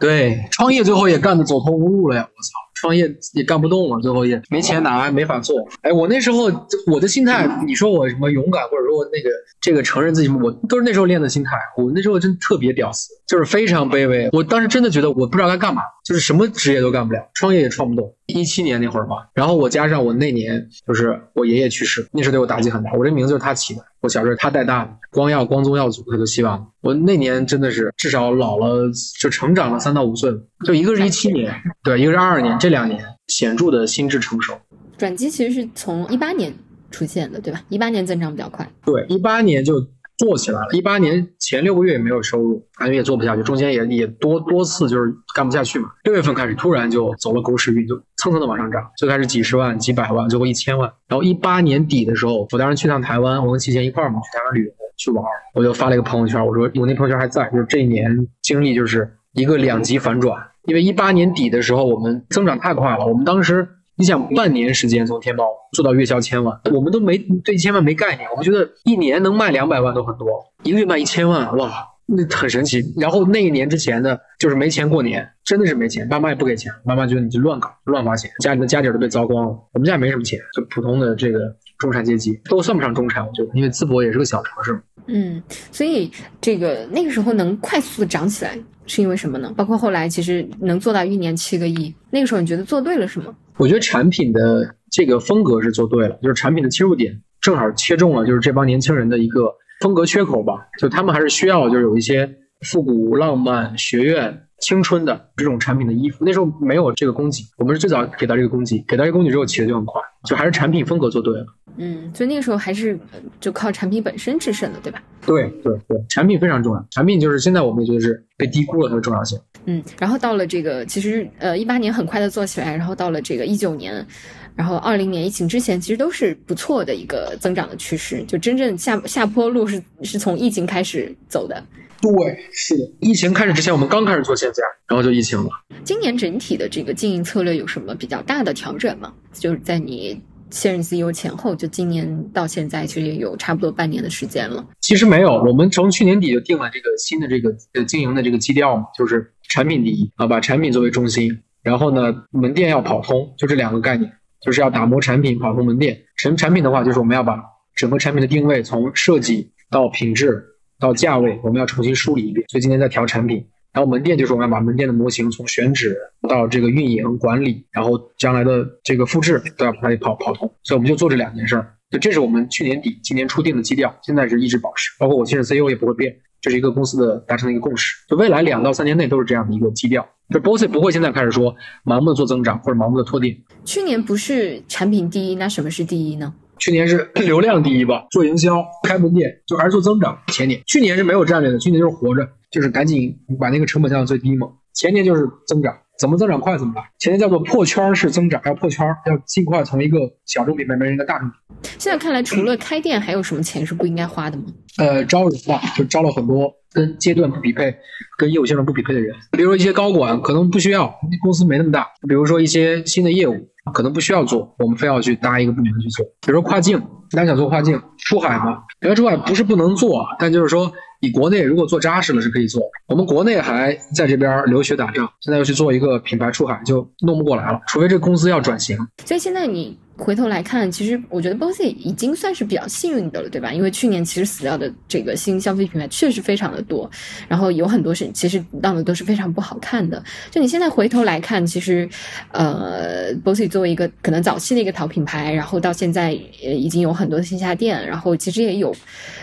对，创业最后也干得走投无路了呀！我操，创业也干不动了，最后也没钱拿，没法做。哎，我那时候我的心态，你说我什么勇敢，或者说那个这个承认自己，我都是那时候练的心态。我那时候真特别屌丝，就是非常卑微。我当时真的觉得我不知道该干嘛，就是什么职业都干不了，创业也创不动。一七年那会儿吧，然后我加上我那年就是我爷爷去世，那时候对我打击很大。我这名字就是他起的，我小时候他带大的，光耀光宗耀祖，他就希望我那年真的是至少老了，就成长了三到五岁。就一个是一七年，对，一个是二二年，这两年显著的心智成熟。转机其实是从一八年出现的，对吧？一八年增长比较快。对，一八年就。做起来了，一八年前六个月也没有收入，感觉也做不下去，中间也也多多次就是干不下去嘛。六月份开始突然就走了狗屎运，就蹭蹭的往上涨，最开始几十万、几百万，最后一千万。然后一八年底的时候，我当时去趟台湾，我跟齐贤一块儿嘛，去台湾旅游去玩，我就发了一个朋友圈，我说我那朋友圈还在，就是这一年经历就是一个两极反转，因为一八年底的时候我们增长太快了，我们当时。你想半年时间从天猫做到月销千万，我们都没对一千万没概念，我们觉得一年能卖两百万都很多，一个月卖一千万，哇，那很神奇。然后那一年之前呢，就是没钱过年，真的是没钱，爸妈也不给钱，妈妈觉得你就乱搞乱花钱，家里的家底都被糟光了。我们家也没什么钱，就普通的这个中产阶级，都算不上中产，我觉得，因为淄博也是个小城市。嗯，所以这个那个时候能快速的涨起来，是因为什么呢？包括后来其实能做到一年七个亿，那个时候你觉得做对了什么？我觉得产品的这个风格是做对了，就是产品的切入点正好切中了，就是这帮年轻人的一个风格缺口吧。就他们还是需要，就是有一些复古、浪漫、学院、青春的这种产品的衣服。那时候没有这个供给，我们是最早给到这个供给，给到这个供给之后起的就很快，就还是产品风格做对了。嗯，所以那个时候还是就靠产品本身制胜的，对吧？对对对，产品非常重要，产品就是现在我们也觉得是被低估了它的重要性。嗯，然后到了这个，其实呃，一八年很快的做起来，然后到了这个一九年，然后二零年疫情之前，其实都是不错的一个增长的趋势。就真正下下坡路是是从疫情开始走的。对，是的，疫情开始之前，我们刚开始做线下，然后就疫情了。今年整体的这个经营策略有什么比较大的调整吗？就是在你。现任 CEO 前后，就今年到现在，其实也有差不多半年的时间了。其实没有，我们从去年底就定了这个新的这个呃经营的这个基调嘛，就是产品第一啊，把产品作为中心，然后呢，门店要跑通，就这两个概念，就是要打磨产品，跑通门店。产产品的话，就是我们要把整个产品的定位从设计到品质到价位，我们要重新梳理一遍。所以今天在调产品。然后门店就是我们要把门店的模型从选址到这个运营管理，然后将来的这个复制都要把它给跑跑通，所以我们就做这两件事儿。就这是我们去年底、今年初定的基调，现在是一直保持，包括我现任 CEO 也不会变，这是一个公司的达成的一个共识。就未来两到三年内都是这样的一个基调。就 Bossy 不会现在开始说盲目的做增长或者盲目的拓店。去年不是产品第一，那什么是第一呢？去年是 流量第一吧，做营销、开门店，就还是做增长。前年、去年是没有战略的，去年就是活着。就是赶紧把那个成本降到最低嘛。前年就是增长，怎么增长快怎么来。前面叫做破圈式增长，要破圈，要尽快从一个小众品牌变成一个大众品牌。现在看来，除了开店，还有什么钱是不应该花的吗？呃，招人吧，就招了很多跟阶段不匹配、跟业务性质不匹配的人。比如说一些高管可能不需要，公司没那么大。比如说一些新的业务可能不需要做，我们非要去搭一个部门去做。比如说跨境，大家想做跨境出海嘛？原来出海不是不能做，但就是说。你国内如果做扎实了是可以做，我们国内还在这边留学打仗，现在要去做一个品牌出海，就弄不过来了。除非这公司要转型。所以现在你。回头来看，其实我觉得 Bossy 已经算是比较幸运的了，对吧？因为去年其实死掉的这个新消费品牌确实非常的多，然后有很多是其实当的都是非常不好看的。就你现在回头来看，其实，呃，Bossy 作为一个可能早期的一个淘品牌，然后到现在呃已经有很多的线下店，然后其实也有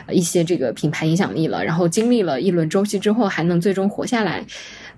一些这个品牌影响力了，然后经历了一轮周期之后，还能最终活下来，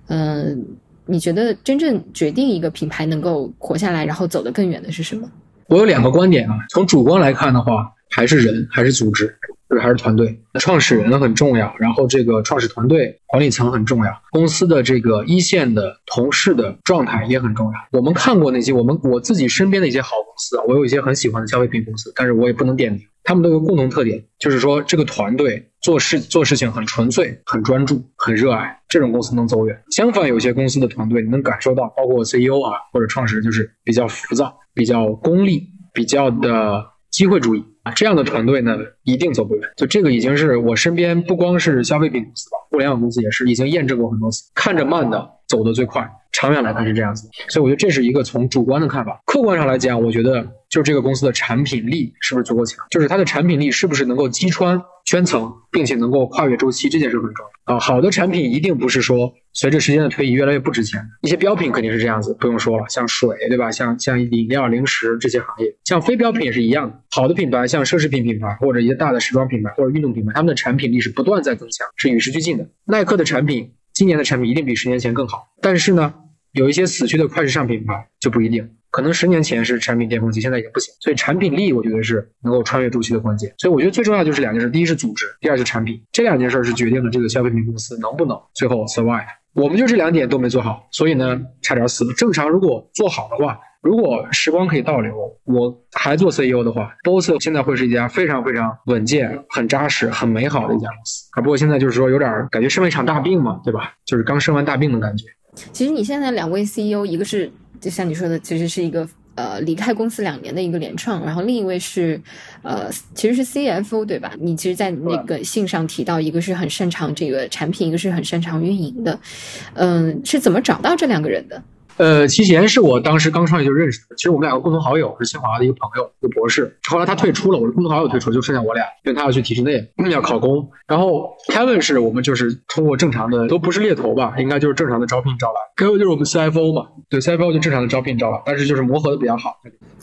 嗯，你觉得真正决定一个品牌能够活下来，然后走得更远的是什么？我有两个观点啊，从主观来看的话，还是人，还是组织，就是还是团队。创始人很重要，然后这个创始团队、管理层很重要，公司的这个一线的同事的状态也很重要。我们看过那些我们我自己身边的一些好公司啊，我有一些很喜欢的消费品公司，但是我也不能点名。他们都有共同特点，就是说这个团队做事做事情很纯粹、很专注、很热爱，这种公司能走远。相反，有些公司的团队你能感受到，包括 CEO 啊或者创始人，就是比较浮躁。比较功利，比较的机会主义啊，这样的团队呢，一定走不远。就这个已经是我身边不光是消费品公司吧，互联网公司也是已经验证过很多次，看着慢的走得最快。长远来看是这样子，所以我觉得这是一个从主观的看法。客观上来讲，我觉得就是这个公司的产品力是不是足够强，就是它的产品力是不是能够击穿圈层，并且能够跨越周期，这件事很重要啊。好的产品一定不是说随着时间的推移越来越不值钱，一些标品肯定是这样子，不用说了，像水对吧？像像饮料、零食这些行业，像非标品也是一样的。好的品牌，像奢侈品品牌或者一些大的时装品牌或者运动品牌，他们的产品力是不断在增强，是与时俱进的。耐克的产品，今年的产品一定比十年前更好，但是呢？有一些死去的快时尚品牌就不一定，可能十年前是产品巅峰期，现在已经不行。所以产品力我觉得是能够穿越周期的关键。所以我觉得最重要就是两件事：第一是组织，第二是产品。这两件事是决定了这个消费品公司能不能最后 survive。我们就这两点都没做好，所以呢差点死了。正常如果做好的话，如果时光可以倒流，我还做 CEO 的话，BOSS 现在会是一家非常非常稳健、很扎实、很美好的一家公司。啊，不过现在就是说有点感觉生了一场大病嘛，对吧？就是刚生完大病的感觉。其实你现在两位 CEO，一个是就像你说的，其实是一个呃离开公司两年的一个联创，然后另一位是呃其实是 CFO 对吧？你其实，在那个信上提到，一个是很擅长这个产品，一个是很擅长运营的，嗯，是怎么找到这两个人的？呃，齐贤是我当时刚创业就认识的。其实我们两个共同好友是清华的一个朋友，一个博士。后来他退出了，我的共同好友退出，就剩下我俩，因为他要去体制内要考公。然后 Kevin 是我们就是通过正常的，都不是猎头吧，应该就是正常的招聘招来。Kevin 就是我们 CFO 嘛，对 CFO 就正常的招聘招来，但是就是磨合的比较好。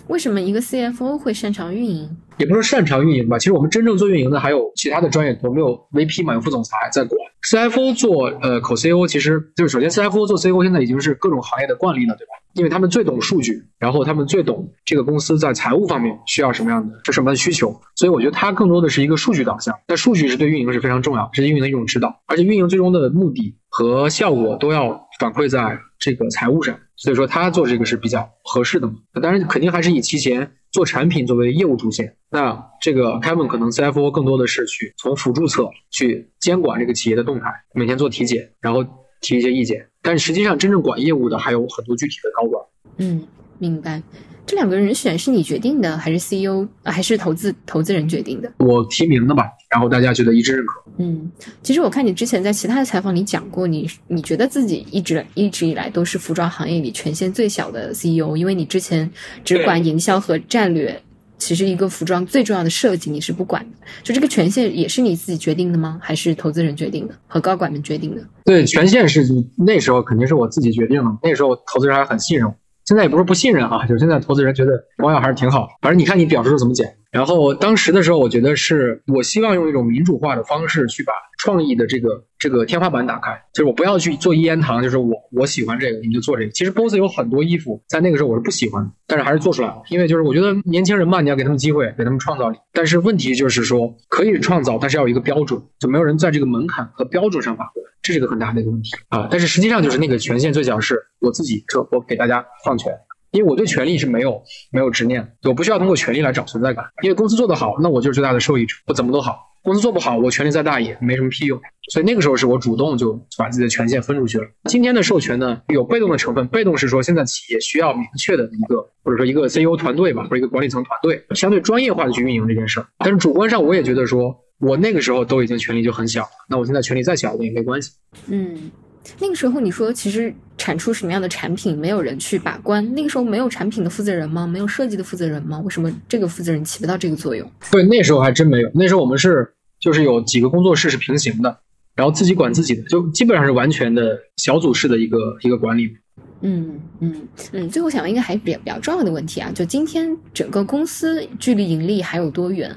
为什么一个 CFO 会擅长运营？也不是擅长运营吧，其实我们真正做运营的还有其他的专业，我们有 VP 嘛，有副总裁在管。CFO 做呃口 CEO，其实就是首先 CFO 做 CEO 现在已经是各种行业的惯例了，对吧？因为他们最懂数据，然后他们最懂这个公司在财务方面需要什么样的是什么样的需求，所以我觉得他更多的是一个数据导向。但数据是对运营是非常重要，是运营的一种指导，而且运营最终的目的和效果都要反馈在这个财务上，所以说他做这个是比较合适的嘛。当然肯定还是以提前。做产品作为业务主线，那这个 Kevin 可能 CFO 更多的是去从辅助侧去监管这个企业的动态，每天做体检，然后提一些意见。但实际上真正管业务的还有很多具体的高管。嗯，明白。这两个人选是你决定的，还是 CEO 还是投资投资人决定的？我提名的吧，然后大家觉得一致认可。嗯，其实我看你之前在其他的采访里讲过，你你觉得自己一直一直以来都是服装行业里权限最小的 CEO，因为你之前只管营销和战略，其实一个服装最重要的设计你是不管的。就这个权限也是你自己决定的吗？还是投资人决定的和高管们决定的？对，权限是那时候肯定是我自己决定的，那时候投资人还很信任我。现在也不是不信任啊，就是现在投资人觉得光耀还是挺好。反正你看你表述怎么讲。然后当时的时候，我觉得是我希望用一种民主化的方式去把创意的这个这个天花板打开，就是我不要去做一言堂，就是我我喜欢这个，你们就做这个。其实 BOSS 有很多衣服在那个时候我是不喜欢，但是还是做出来了，因为就是我觉得年轻人嘛，你要给他们机会，给他们创造力。但是问题就是说可以创造，但是要有一个标准，就没有人在这个门槛和标准上发挥，这是个很大的一个问题啊。但是实际上就是那个权限最小是我自己，这我给大家放权。因为我对权力是没有没有执念，我不需要通过权力来找存在感。因为公司做得好，那我就是最大的受益者，我怎么都好。公司做不好，我权力再大也没什么屁用。所以那个时候是我主动就把自己的权限分出去了。今天的授权呢，有被动的成分，被动是说现在企业需要明确的一个或者说一个 CEO 团队吧，或者一个管理层团队，相对专业化的去运营这件事儿。但是主观上我也觉得说，我那个时候都已经权力就很小，那我现在权力再小我也没关系。嗯。那个时候你说，其实产出什么样的产品，没有人去把关。那个时候没有产品的负责人吗？没有设计的负责人吗？为什么这个负责人起不到这个作用？对，那时候还真没有。那时候我们是就是有几个工作室是平行的，然后自己管自己的，就基本上是完全的小组式的一个一个管理。嗯嗯嗯。最后想问一个还比较比较重要的问题啊，就今天整个公司距离盈利还有多远？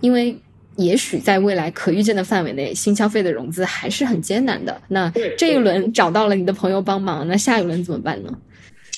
因为。也许在未来可预见的范围内，新消费的融资还是很艰难的。那这一轮找到了你的朋友帮忙，那下一轮怎么办呢？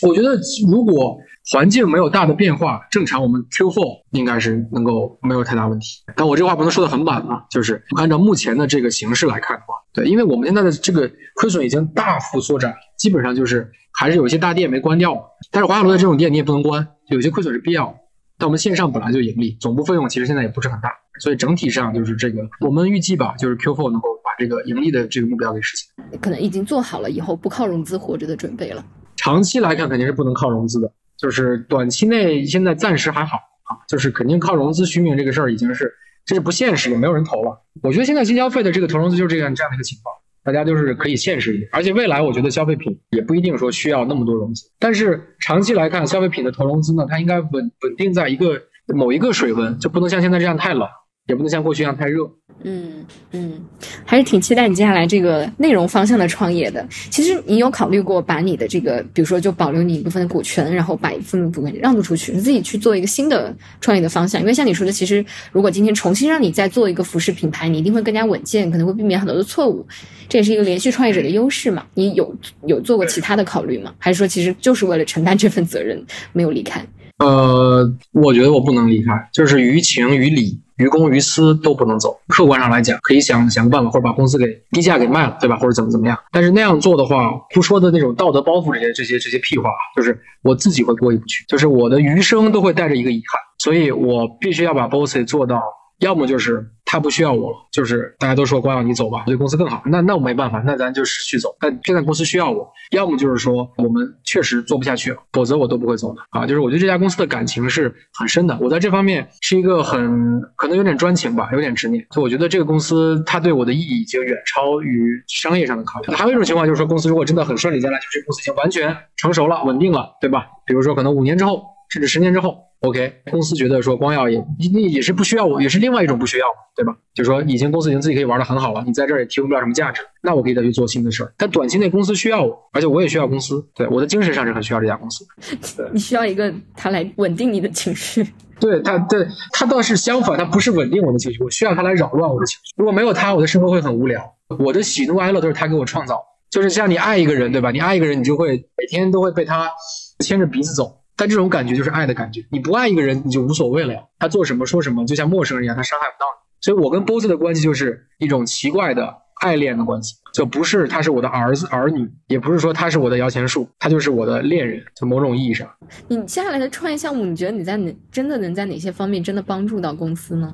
我觉得如果环境没有大的变化，正常我们 Q4 应该是能够没有太大问题。但我这话不能说的很满啊，就是按照目前的这个形势来看的话，对，因为我们现在的这个亏损已经大幅缩窄，基本上就是还是有一些大店没关掉。但是华夏罗的这种店你也不能关，有些亏损是必要。但我们线上本来就盈利，总部费用其实现在也不是很大。所以整体上就是这个，我们预计吧，就是 Q4 能够把这个盈利的这个目标给实现，可能已经做好了以后不靠融资活着的准备了。长期来看肯定是不能靠融资的，就是短期内现在暂时还好啊，啊，就是肯定靠融资续命这个事儿已经是这是不现实，也没有人投了。我觉得现在新消费的这个投融资就是这样这样的一个情况，大家就是可以现实一点。而且未来我觉得消费品也不一定说需要那么多融资，但是长期来看，消费品的投融资呢，它应该稳稳定在一个某一个水温，就不能像现在这样太冷，也不能像过去一样太热。嗯嗯，还是挺期待你接下来这个内容方向的创业的。其实你有考虑过把你的这个，比如说就保留你一部分的股权，然后把一部分股份让渡出去，你自己去做一个新的创业的方向。因为像你说的，其实如果今天重新让你再做一个服饰品牌，你一定会更加稳健，可能会避免很多的错误。这也是一个连续创业者的优势嘛。你有有做过其他的考虑吗？还是说其实就是为了承担这份责任没有离开？呃，我觉得我不能离开，就是于情于理。于公于私都不能走，客观上来讲，可以想想个办法，或者把公司给低价给卖了，对吧？或者怎么怎么样？但是那样做的话，不说的那种道德包袱这些这些这些屁话，就是我自己会过意不去，就是我的余生都会带着一个遗憾，所以我必须要把 Bossy 做到。要么就是他不需要我了，就是大家都说光耀你走吧，对公司更好。那那我没办法，那咱就继续走。但现在公司需要我，要么就是说我们确实做不下去了，否则我都不会走的啊。就是我对这家公司的感情是很深的，我在这方面是一个很可能有点专情吧，有点执念。就我觉得这个公司它对我的意义已经远超于商业上的考虑。还有一种情况就是说，公司如果真的很顺利，将来就这公司已经完全成熟了、稳定了，对吧？比如说可能五年之后，甚至十年之后。OK，公司觉得说光耀也也也是不需要我，也是另外一种不需要，对吧？就是说已经公司已经自己可以玩的很好了，你在这儿也提供不了什么价值，那我可以再去做新的事儿。但短期内公司需要我，而且我也需要公司，对我的精神上是很需要这家公司。你需要一个他来稳定你的情绪。对他，对他倒是相反，他不是稳定我的情绪，我需要他来扰乱我的情绪。如果没有他，我的生活会很无聊。我的喜怒哀乐都是他给我创造。就是像你爱一个人，对吧？你爱一个人，你就会每天都会被他牵着鼻子走。但这种感觉就是爱的感觉。你不爱一个人，你就无所谓了呀。他做什么说什么，就像陌生人一样，他伤害不到你。所以我跟 BOSS 的关系就是一种奇怪的爱恋的关系，就不是他是我的儿子儿女，也不是说他是我的摇钱树，他就是我的恋人。就某种意义上，你接下来的创业项目，你觉得你在哪真的能在哪些方面真的帮助到公司呢？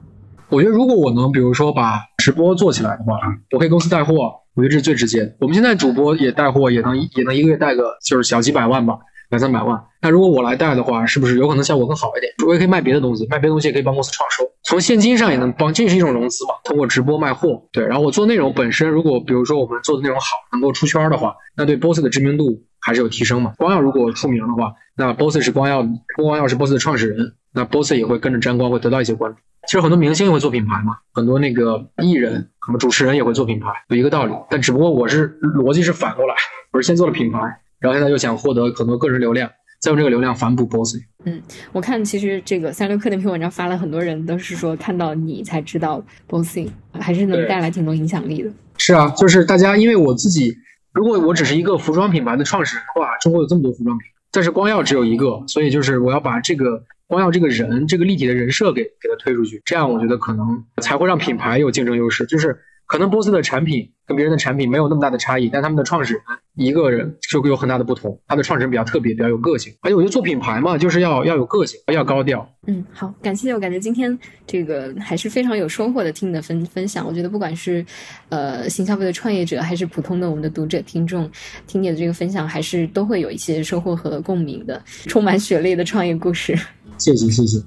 我觉得如果我能，比如说把直播做起来的话，我可以公司带货，我觉得这是最直接的。我们现在主播也带货，也能也能一个月带个就是小几百万吧。两三百万，那如果我来带的话，是不是有可能效果更好一点？我也可以卖别的东西，卖别的东西也可以帮公司创收，从现金上也能帮，这是一种融资嘛？通过直播卖货，对。然后我做内容本身，如果比如说我们做的内容好，能够出圈的话，那对 Boss 的知名度还是有提升嘛？光耀如果出名的话，那 Boss 是光耀，光耀是 Boss 的创始人，那 Boss 也会跟着沾光，会得到一些关注。其实很多明星也会做品牌嘛，很多那个艺人、什么主持人也会做品牌，有一个道理。但只不过我是逻辑是反过来，我是先做了品牌，然后现在又想获得很多个人流量。再用这个流量反哺 Boss。嗯，我看其实这个三六氪那篇文章发了很多人都是说看到你才知道 Boss，还是能带来挺多影响力的。是啊，就是大家因为我自己，如果我只是一个服装品牌的创始人的话，中国有这么多服装品牌，但是光耀只有一个，所以就是我要把这个光耀这个人这个立体的人设给给他推出去，这样我觉得可能才会让品牌有竞争优势，就是。可能波斯的产品跟别人的产品没有那么大的差异，但他们的创始人一个人就会有很大的不同。他的创始人比较特别，比较有个性。而且我觉得做品牌嘛，就是要要有个性，要高调。嗯，好，感谢。我感觉今天这个还是非常有收获的，听你的分分享。我觉得不管是呃新消费的创业者，还是普通的我们的读者听众，听你的这个分享，还是都会有一些收获和共鸣的，充满血泪的创业故事。谢谢，谢谢。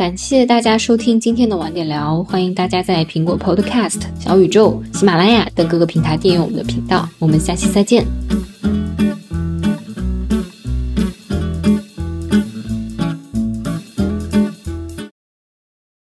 感谢大家收听今天的晚点聊，欢迎大家在苹果 Podcast、小宇宙、喜马拉雅等各个平台订阅我们的频道，我们下期再见。